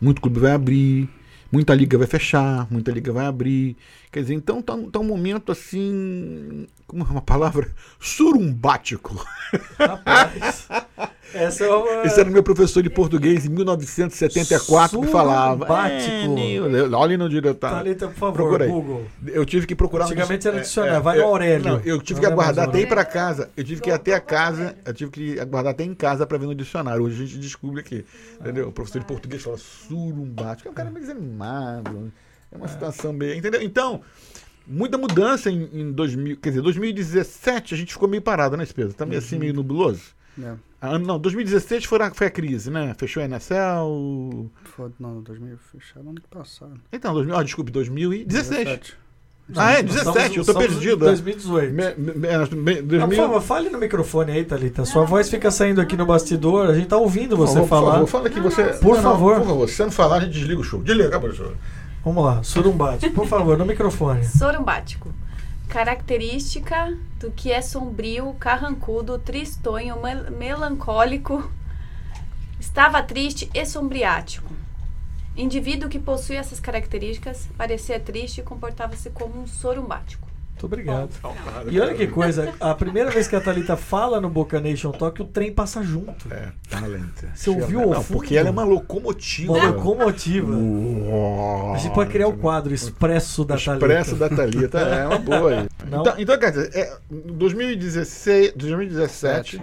muito clube vai abrir, muita liga vai fechar, muita liga vai abrir. Quer dizer, então tá, tá um momento assim. Como é uma palavra? Surumbático. Rapaz, essa é uma... Esse era o meu professor de português em 1974 que falava. Surumbático. É, olha no diretor. Thalita, por favor, Procura aí. Google. Eu tive que procurar um Antigamente era é, dicionário, é, vai no Aurélio. Não, eu tive Não que é aguardar até ir para casa. Eu tive que ir até a casa. Eu tive que aguardar até em casa para ver no dicionário. Hoje a gente descobre aqui. Entendeu? O professor de português fala surumbático. É um cara meio desanimado. É uma situação meio. Entendeu? Então, muita mudança em, em 2000. Quer dizer, 2017 a gente ficou meio parado, né, Espesa? Tá meio assim, meio nubloso. É. Ah, não, 2016 foi a, foi a crise, né? Fechou a NSL. Foi, não, 2000, fecharam ano que passado. Então, 2000, ah, desculpe, 2016. 17. Ah, é, Nós 17, eu tô perdido. 2018. Me- me- me- Ah, 2000 por favor, fale no microfone aí, Thalita. Sua voz fica saindo aqui no bastidor. A gente tá ouvindo Por você favor, falar. Por favor, fala que você. Por Não, não, favor. Por favor, se você não falar, a gente desliga o show. Desliga, professor. Vamos lá, surumbate. Por favor, no microfone. Sorumbático. Característica do que é sombrio, carrancudo, tristonho, mel- melancólico. Estava triste e sombriático. Indivíduo que possui essas características parecia triste e comportava-se como um sorumbático. Muito obrigado. Para, E olha que coisa, a primeira vez que a Thalita fala no Boca Nation Talk, o trem passa junto. É, talent. Você ouviu ao Não, fundo? porque ela é uma locomotiva. Uma locomotiva. Uou. A gente pode criar o quadro Expresso da Thalita. Expresso da Thalita, é uma boa aí. Não. Então, então, quer dizer, é, em 2016, 2017,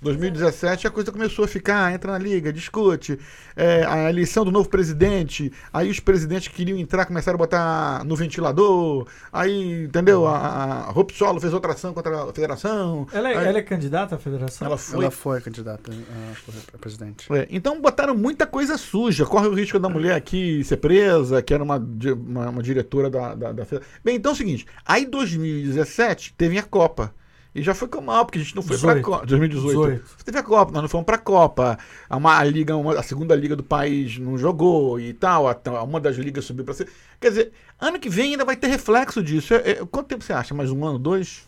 2017 a coisa começou a ficar, entra na liga, discute, é, a eleição do novo presidente, aí os presidentes que queriam entrar começaram a botar no ventilador, aí, entendeu? A, a Ropsolo fez outra ação contra a federação. Ela é, aí- ela é candidata à federação? ela foi Ela foi candidata a, a presidente. É, então botaram muita coisa suja. Corre o risco da mulher aqui ser presa, que era uma, uma, uma diretora da, da, da Bem, então é o seguinte: aí em 2017 teve a Copa. E já foi com mal, porque a gente não foi pra 18. Copa. 2018. 18. Teve a Copa, nós não fomos pra Copa. A, uma, a, liga, uma- a segunda liga do país não jogou e tal. a- uma das ligas subiu pra ser. Quer dizer, ano que vem ainda vai ter reflexo disso. É- é- quanto tempo você acha? Mais um ano, dois?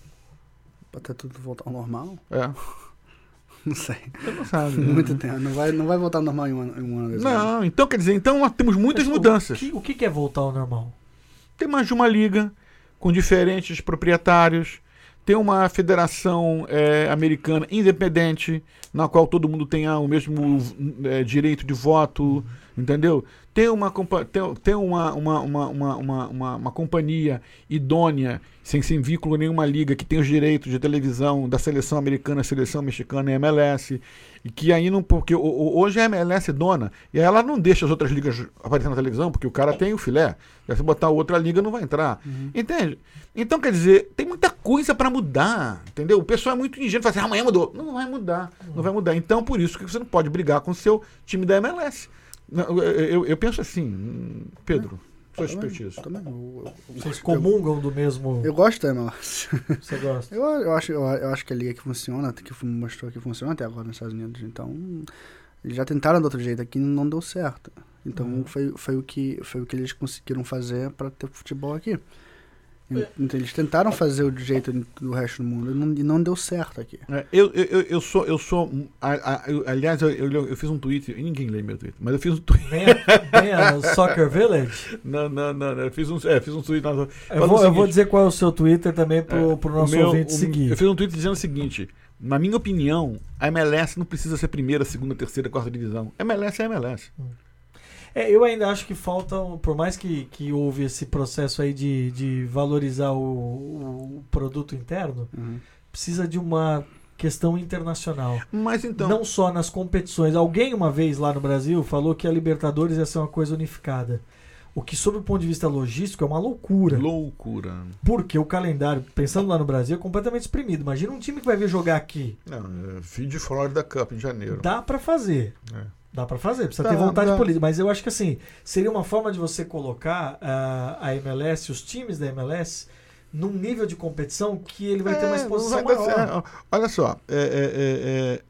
Até tudo voltar ao normal? É. Não sei. Não sabe. Muito tempo. Não vai, não vai voltar ao normal em um ano. Em um ano desse ano. Não, então quer dizer, então nós temos muitas Mas mudanças. O que, o que é voltar ao normal? Tem mais de uma liga com diferentes proprietários. Tem uma federação eh, americana independente, na qual todo mundo tenha o mesmo eh, direito de voto, entendeu? Tem uma, tem, uma, uma, uma, uma, uma, uma- companhia idônea, sem, sem vínculo nenhuma liga, que tem os direitos de televisão da seleção americana, seleção mexicana e MLS, e que aí não. Porque hoje a MLS é dona, e aí ela não deixa as outras ligas aparecer na televisão, porque o cara tem o filé. E se botar outra liga, não vai entrar. Entende? Então, quer dizer, tem muita coisa para mudar, entendeu? O pessoal é muito ingênuo, fala assim, "Ah, amanhã mudou. Não vai mudar, não vai mudar. Então, por isso que você não pode brigar com o seu time da MLS. Não, Eu, eu- penso assim, Pedro, sua expertise. Também. Eu, eu- Vocês comungam do mesmo. eu gosto da MLS. Você gosta? Eu, eu, acho, eu, eu acho que a liga que funciona, que mostrou que funciona até agora nos Estados Unidos. Então, eles já tentaram do outro jeito aqui e não deu certo. Então, Uhum. foi, foi, o que, foi o que eles conseguiram fazer para ter futebol aqui. Então, eles tentaram fazer o jeito do resto do mundo e não, e não deu certo aqui. É, eu, eu, eu- sou. Eu sou a- a- eu- aliás, eu, eu, eu fiz um tweet, e ninguém lê meu tweet, mas eu fiz um tweet. Venha, venha Soccer Village. Não, não, não, não, eu fiz um, é, fiz um tweet. na- Eu vou, eu vou dizer qual é o seu Twitter também pro, é, pro o nosso meu- ouvinte o- seguir. Eu fiz um tweet dizendo o seguinte: na minha opinião, a MLS não precisa ser primeira, segunda, terceira, quarta divisão. MLS é MLS. É, eu ainda acho que falta, por mais que, que houve esse processo aí de, de valorizar o, o produto interno, precisa de uma questão internacional. Mas então. Não só nas competições. Alguém uma vez lá no Brasil falou que a Libertadores ia ser uma coisa unificada. O que, sob o ponto de vista logístico, é uma loucura. Loucura. Porque o calendário, pensando lá no Brasil, é completamente exprimido. Imagina um time que vai vir jogar aqui. Não, é, feed Florida Cup em janeiro. Dá pra fazer. É. Dá pra fazer, precisa Dá, ter vontade dá. política. Mas eu acho que assim, seria uma forma de você colocar ah, a MLS, os times da MLS, num nível de competição que ele vai ter uma É, exposição vai dar maior. certo. Olha só, é, é, é, é,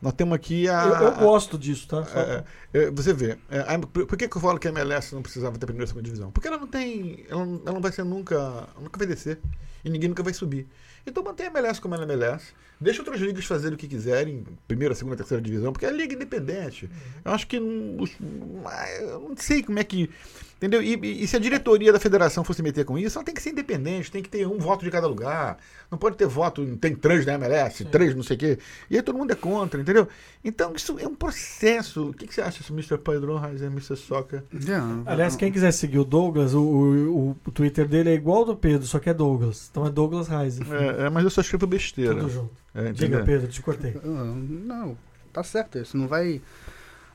nós temos aqui a. Eu, eu gosto disso, tá? É, é, você vê, é, a- por, que, que eu falo que a MLS não precisava ter primeira e segunda divisão? Porque ela não tem. Ela, ela não vai ser nunca. Nunca vai descer. E ninguém nunca vai subir. Então mantém a MLS como ela é MLS. Deixa outras ligas fazerem o que quiserem, primeira, segunda, terceira divisão, porque é liga independente. Eu acho que. não- eu não sei como é que. Entendeu? E, e- se a diretoria da federação fosse meter com isso, ela tem que ser independente, tem que ter um voto de cada lugar. Não pode ter voto, tem três na MLS, três não sei o quê. E aí todo mundo é contra, entendeu? Então isso é um processo. O que, que você acha, Mr. Pedro Reiser, Mr. Soccer? Yeah, Aliás, quem quiser seguir o Douglas, o, o, o Twitter dele é igual ao do Pedro, só que é Douglas. Então é Douglas Reis. É, é, mas eu só escrevo besteira. Tudo junto. É, Diga? Pedro, te cortei. Ah, Não, tá certo isso. Não vai,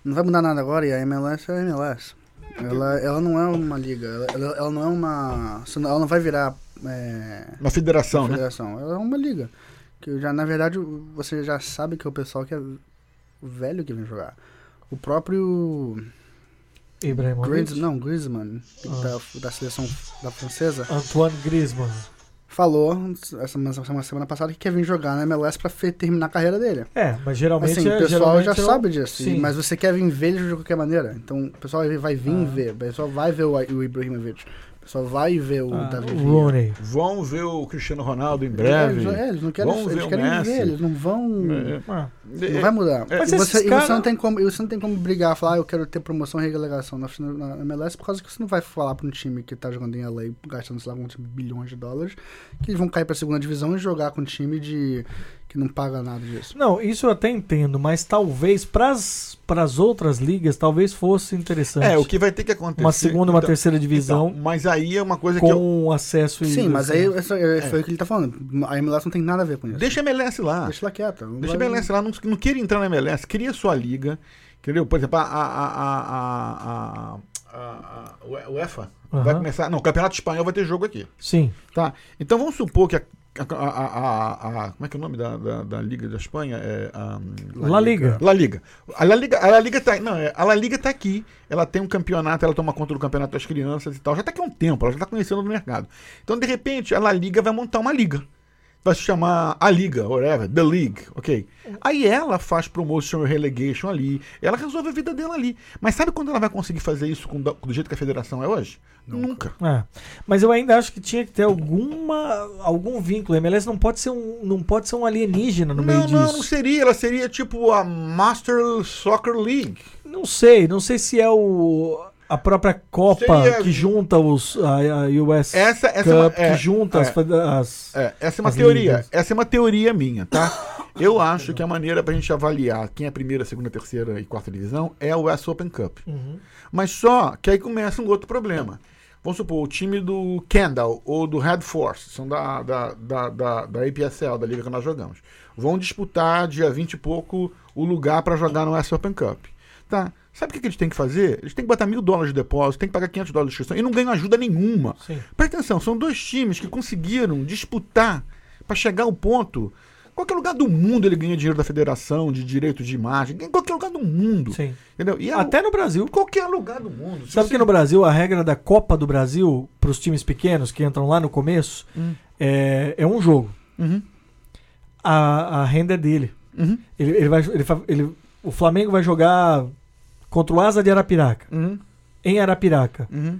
não vai mudar nada agora e a MLS é a MLS. Ela, ela não é uma liga, ela, ela, ela não é uma. Ela não vai virar é, Uma federação, uma né? federação. Ela é uma liga. Que já, na verdade, você já sabe que é o pessoal que é velho que vem jogar. O próprio Ibrahimovic. Griez, não, Griezmann, Ah. da, da seleção da francesa, Antoine Griezmann. Falou essa, essa semana passada que quer vir jogar na MLS pra terminar a carreira dele. É, mas geralmente Assim, é, o pessoal já é o- sabe disso, Sim. mas você quer vir ver ele de qualquer maneira. Então, o pessoal vai vir Ah. ver, o pessoal vai ver o, o Ibrahimovic. Só vai ver o Ah, Davi. Rooney. Vão ver o Cristiano Ronaldo em É, breve. eles, é, eles não querem, Vamos eles ver o querem Messi. viver, eles não vão. É, Não vai mudar. É, e você, e cara- você não tem como, e você não tem como brigar, falar, ah, eu quero ter promoção e relegação na, na, na MLS, por causa que você não vai falar pra um time que tá jogando em LA, gastando, sei lá, quantos bilhões de dólares, que eles vão cair pra segunda divisão e jogar com um time de que não paga nada disso. Não, isso eu até entendo, mas talvez pras, pras outras ligas, talvez fosse interessante. É, o que vai ter que acontecer. Uma segunda, uma então- terceira divisão então, mas aí é uma coisa que eu. com acesso e. Sim, mas aí essa- é, foi o que ele tá falando. A MLS não tem nada a ver com isso. Deixa a MLS lá. Deixa ela quieta. Deixa a vai- MLS lá. Não, não queira entrar na MLS. Cria sua liga. Entendeu? Por exemplo, a, a, a, a, a, a, a UEFA vai Aham. começar. Não, o Campeonato Espanhol vai ter jogo aqui. Sim. Tá? Então vamos supor que a. a- a- a- a- como é que é o nome da, da, da Liga da Espanha? É, a, La Liga. La Liga. A La Liga, a La Liga tá, não, é, a La Liga tá aqui. Ela tem um campeonato, ela toma conta do campeonato das crianças e tal. Já tá aqui há um tempo, ela já tá conhecendo o mercado. Então, de repente, a La Liga vai montar uma liga. Vai se chamar a Liga, whatever, The League, ok? Aí ela faz promotion e relegation ali. Ela resolve a vida dela ali. Mas sabe quando ela vai conseguir fazer isso com, do jeito que a federação é hoje? Nunca. É. Mas eu ainda acho que tinha que ter alguma algum vínculo. A MLS não pode ser um, não pode ser um alienígena no meio Não, não, não disso. seria. Ela seria tipo a Master Soccer League. Não sei, não sei se é o a própria Copa Seria- que junta os a, a US Essa, essa Cup, é uma, que é, junta as, é. as- É, essa é uma teoria. ligas. Essa é uma teoria minha, tá? Eu acho que a maneira pra gente avaliar quem é primeira, segunda, terceira e quarta divisão é o US Open Cup. Uhum. Mas só que aí começa um outro problema. Vamos supor, o time do Kendall ou do Red Force, são da, da, da, da, da APSL, da liga que nós jogamos, vão disputar dia 20 e pouco o lugar pra jogar no US Open Cup. Tá? Sabe o que, que eles têm que fazer? Eles têm que botar mil dólares de depósito, têm que pagar 500 dólares de inscrição e não ganham ajuda nenhuma. Sim. Presta atenção, são dois times que conseguiram disputar para chegar ao ponto. Qualquer lugar do mundo ele ganha dinheiro da federação, de direito de imagem, em qualquer lugar do mundo. Sim. Entendeu? E é Até no Brasil. qualquer lugar do mundo. Se Sabe você- que no Brasil a regra da Copa do Brasil para os times pequenos que entram lá no começo Hum. é, é um jogo. Uhum, A, a renda é dele. uhum, Ele, ele vai, ele, ele- o Flamengo vai jogar contra o Asa de Arapiraca, uhum, em Arapiraca. uhum.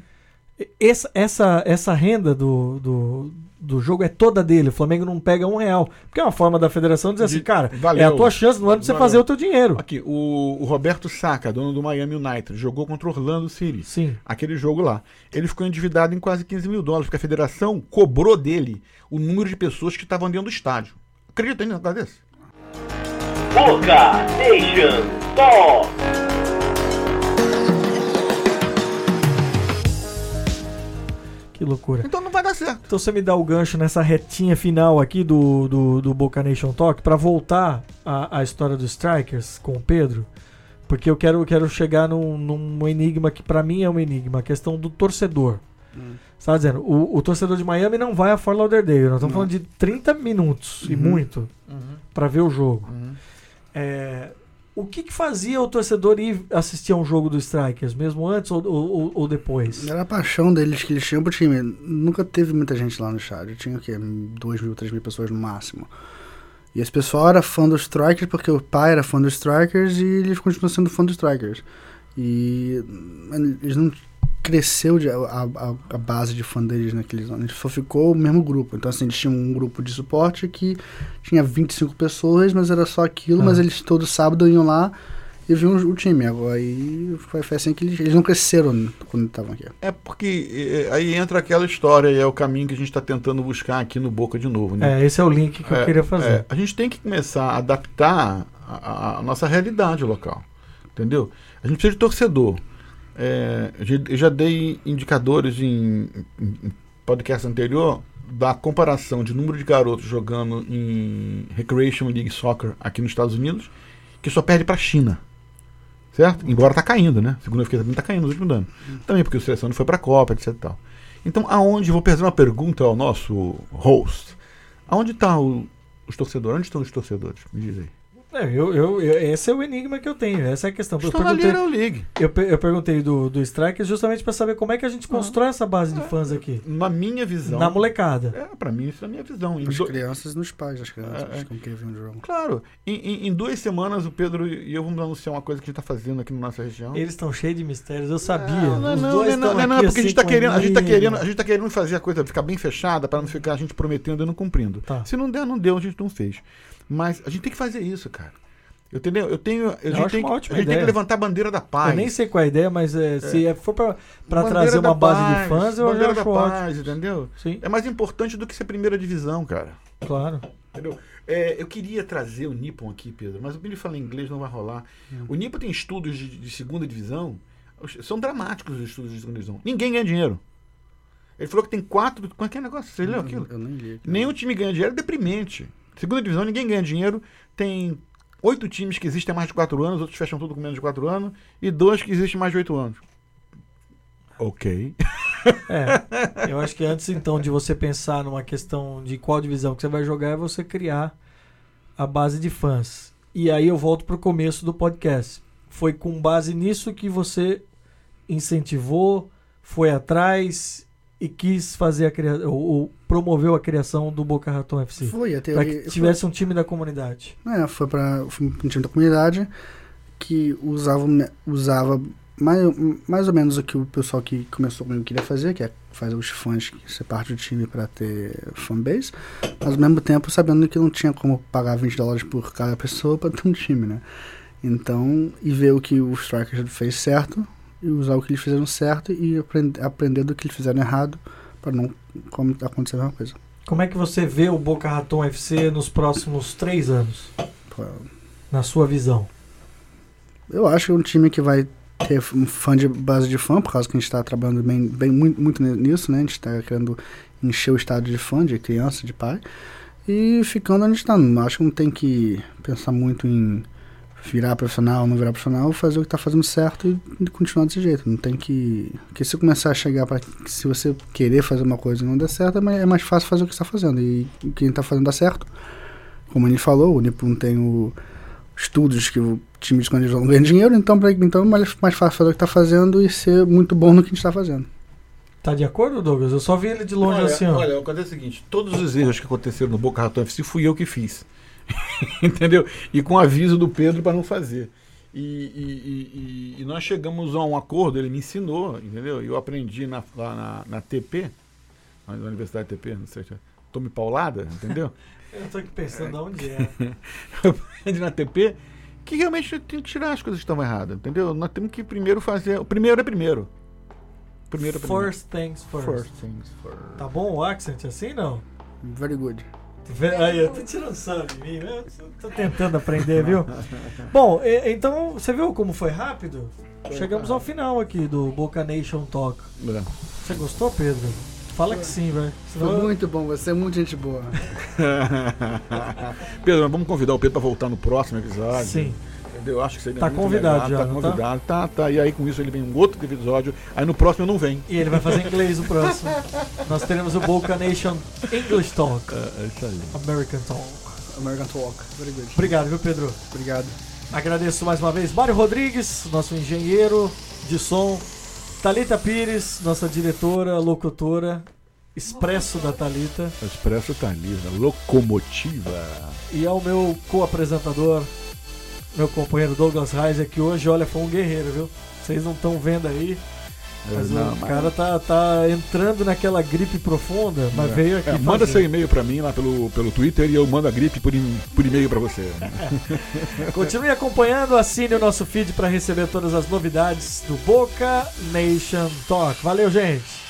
Essa, essa, essa renda do, do, do jogo é toda dele. O Flamengo não pega um real. Porque é uma forma da federação dizer assim, De- cara, valeu. é a tua chance no ano de você Valeu. fazer o teu dinheiro. Aqui, o, o Roberto Saka, dono do Miami United, jogou contra o Orlando City. Sim. Aquele jogo lá. Ele ficou endividado em quase 15 mil dólares, porque a federação cobrou dele o número de pessoas que estavam dentro do estádio. Acredita em um negócio desse? Boca Nation Talk. Que loucura. Então não vai dar certo. Então você me dá o gancho nessa retinha final aqui do, do, do Boca Nation Talk pra voltar à, à história dos Strikers com o Pedro. Porque eu quero, eu quero chegar num, num enigma que pra mim é um enigma, a questão do torcedor. Você tá dizendo, o, o torcedor de Miami não vai a Fort Lauderdale. Nós estamos Não. falando de 30 minutos e Uhum. muito pra ver o jogo. Uhum. É, o que, que fazia o torcedor ir assistir a um jogo dos Strikers, mesmo antes ou, ou, ou depois? Era a paixão deles que eles tinham pro time. Nunca teve muita gente lá no estádio. Tinha o quê? 2 mil, 3 mil pessoas no máximo. E esse pessoal era fã dos Strikers porque o pai era fã dos Strikers e eles continuam sendo fã dos Strikers. E eles não cresceu de- a, a, a base de fã deles naqueles anos. Só ficou o mesmo grupo. Então, assim, eles tinham um grupo de suporte que tinha 25 pessoas, mas era só aquilo. Ah. Mas eles todo sábado iam lá e viam o time. Agora, aí foi, foi assim que eles, eles não cresceram quando estavam aqui. É porque é, aí entra aquela história e é o caminho que a gente está tentando buscar aqui no Boca de novo, né? É, esse é o link que eu É, queria fazer. é, a gente tem que começar a adaptar a, a- a nossa realidade local. Entendeu? A gente precisa de torcedor. É, eu já- dei indicadores em, em- podcast anterior da comparação de número de garotos jogando em Recreation League Soccer aqui nos Estados Unidos, que só perde para a China. Certo? Embora tá caindo, né? Segundo eu fiquei sabendo, tá caindo nos últimos anos. Também porque o seleção não foi para a Copa, etc. e tal. Então, aonde, vou fazer uma pergunta ao nosso host. Aonde tá o- os torcedores? Onde estão os torcedores? Me diz aí. É, eu, eu, eu- esse é o enigma que eu tenho, essa é a questão. Eu Estão na perguntei, Little League. eu, eu perguntei do, do Strikers justamente pra saber como é que a gente constrói essa base de fãs aqui. Na minha visão. Na molecada. É, pra mim, isso é a minha visão. As do- crianças nos pais das crianças, É, é. como querem ver um jogo. Claro, em, em- em duas semanas o Pedro e eu vamos anunciar uma coisa que a gente tá fazendo aqui na nossa região. Eles estão cheios de mistérios, eu sabia. Não, não, Os não, dois não, não, não, porque a assim gente tá com querendo, a gente tá querendo, a gente tá querendo fazer a coisa ficar bem fechada para não ficar a gente prometendo e não cumprindo. Tá. Se não der, não deu, a gente não fez. Mas a gente tem que fazer isso, cara. Eu entendeu? Eu tenho, a gente, tem, que- a gente tem que levantar a bandeira da paz. Eu nem sei qual é a ideia, mas é, se é- for Bandeira trazer uma base paz, de fãs, eu já bandeira acho da ótimo. paz, entendeu? Sim, É mais importante do que ser primeira divisão, cara. claro. Entendeu? É, eu queria trazer o Nippon aqui, Pedro, mas o Billy fala inglês, não vai rolar. O Nippon tem estudos de, de segunda divisão, são dramáticos os estudos de segunda divisão. Ninguém ganha dinheiro. Ele falou que tem quatro. Qual é que é o negócio? Você leu aquilo? Eu nem li. aquilo. Nenhum time ganha dinheiro, é deprimente. Segunda divisão, ninguém ganha dinheiro. Tem oito times que existem há mais de quatro anos, outros fecham tudo com menos de quatro anos, e dois que existem há mais de oito anos. Ok. É, eu acho que antes então de você pensar numa questão de qual divisão que você vai jogar, é você criar a base de fãs. E aí eu volto pro começo do podcast. Foi com base nisso que você incentivou, foi atrás e quis fazer a criação, ou, ou promoveu a criação do Boca Raton FC. Foi, a Para que tivesse um time da comunidade. É, foi para um time da comunidade que usava, usava mais, mais ou menos o que o pessoal que começou comigo queria fazer, que é fazer os fãs ser parte do time para ter fanbase, mas ao mesmo tempo sabendo que não tinha como pagar 20 dólares por cada pessoa para ter um time, né? Então, e ver o que o Strikers fez certo e usar o que eles fizeram certo e aprender, aprender do que eles fizeram errado para não como acontecer a mesma coisa. Como é que você vê o Boca Raton FC nos próximos três anos, Pô, na sua visão? Eu acho que é um time que vai ter um fã de base de fã, por causa que a gente está trabalhando bem, bem muito, muito nisso, né? A gente está querendo encher o estado de fã, de criança, de pai. E ficando onde está. Acho que não tem que pensar muito em virar profissional, não virar profissional, fazer o que está fazendo certo e continuar desse jeito. Não tem que. Porque se começar a chegar para. Se você querer fazer uma coisa e não der certo, é mais, é mais fácil fazer o que está fazendo. E quem está fazendo dá certo. Como ele falou, o Nippon tem o estudos que o time de esconderijo não ganha dinheiro, então, pra, então é mais, mais fácil fazer o que está fazendo e ser muito bom no que a gente está fazendo. Tá de acordo, Douglas? Eu só vi ele de longe olha, assim, ó. olha, acontece o seguinte: todos os erros que aconteceram no Boca Raton FC fui eu que fiz. Entendeu? E com aviso do Pedro para não fazer. E, e- e- e nós chegamos a um acordo, ele me ensinou, entendeu? E eu aprendi na, lá na, na TP, na Universidade TP, não sei, Tome Paulada, entendeu? Eu tô aqui pensando onde é. eu aprendi na TP que realmente tem que tirar as coisas que estavam erradas, entendeu? Nós temos que primeiro fazer. O primeiro é primeiro. Primeiro é primeiro. First things first. First things first. Tá bom o accent assim, não? Very good. Aí, eu tô tirando sarro de mim, né? Eu tô tentando aprender, viu? Bom, e- então, você viu como foi rápido? Chegamos ao final aqui do Boca Nation Talk. É. Você gostou, Pedro? Fala que sim, velho. Foi muito bom, você é muito gente boa. Pedro, vamos convidar o Pedro para voltar no próximo episódio. Sim. Eu acho que seria Tá muito convidado legal. já, Tá tá? convidado, tá? tá? E aí com isso ele vem em um outro episódio. Aí no próximo eu não venho. E ele vai fazer inglês no próximo. Nós teremos o Boca Nation English Talk. É, isso aí. American Talk. American Talk. Very good. Obrigado, viu, Pedro? Obrigado. Agradeço mais uma vez Mário Rodrigues, nosso engenheiro de som, Talita Pires, nossa diretora, locutora, expresso da Talita, O Expresso tá ali, né? locomotiva. e ao meu co-apresentador, meu companheiro Douglas Reiser, que hoje, olha, foi um guerreiro, viu? Vocês não estão vendo aí, mas não, o mas- cara tá, tá entrando naquela gripe profunda, mas É. veio aqui. É, manda seu e-mail para mim lá pelo, pelo Twitter e eu mando a gripe por, por e-mail para você. Continue acompanhando, assine o nosso feed para receber todas as novidades do Boca Nation Talk. Valeu, gente!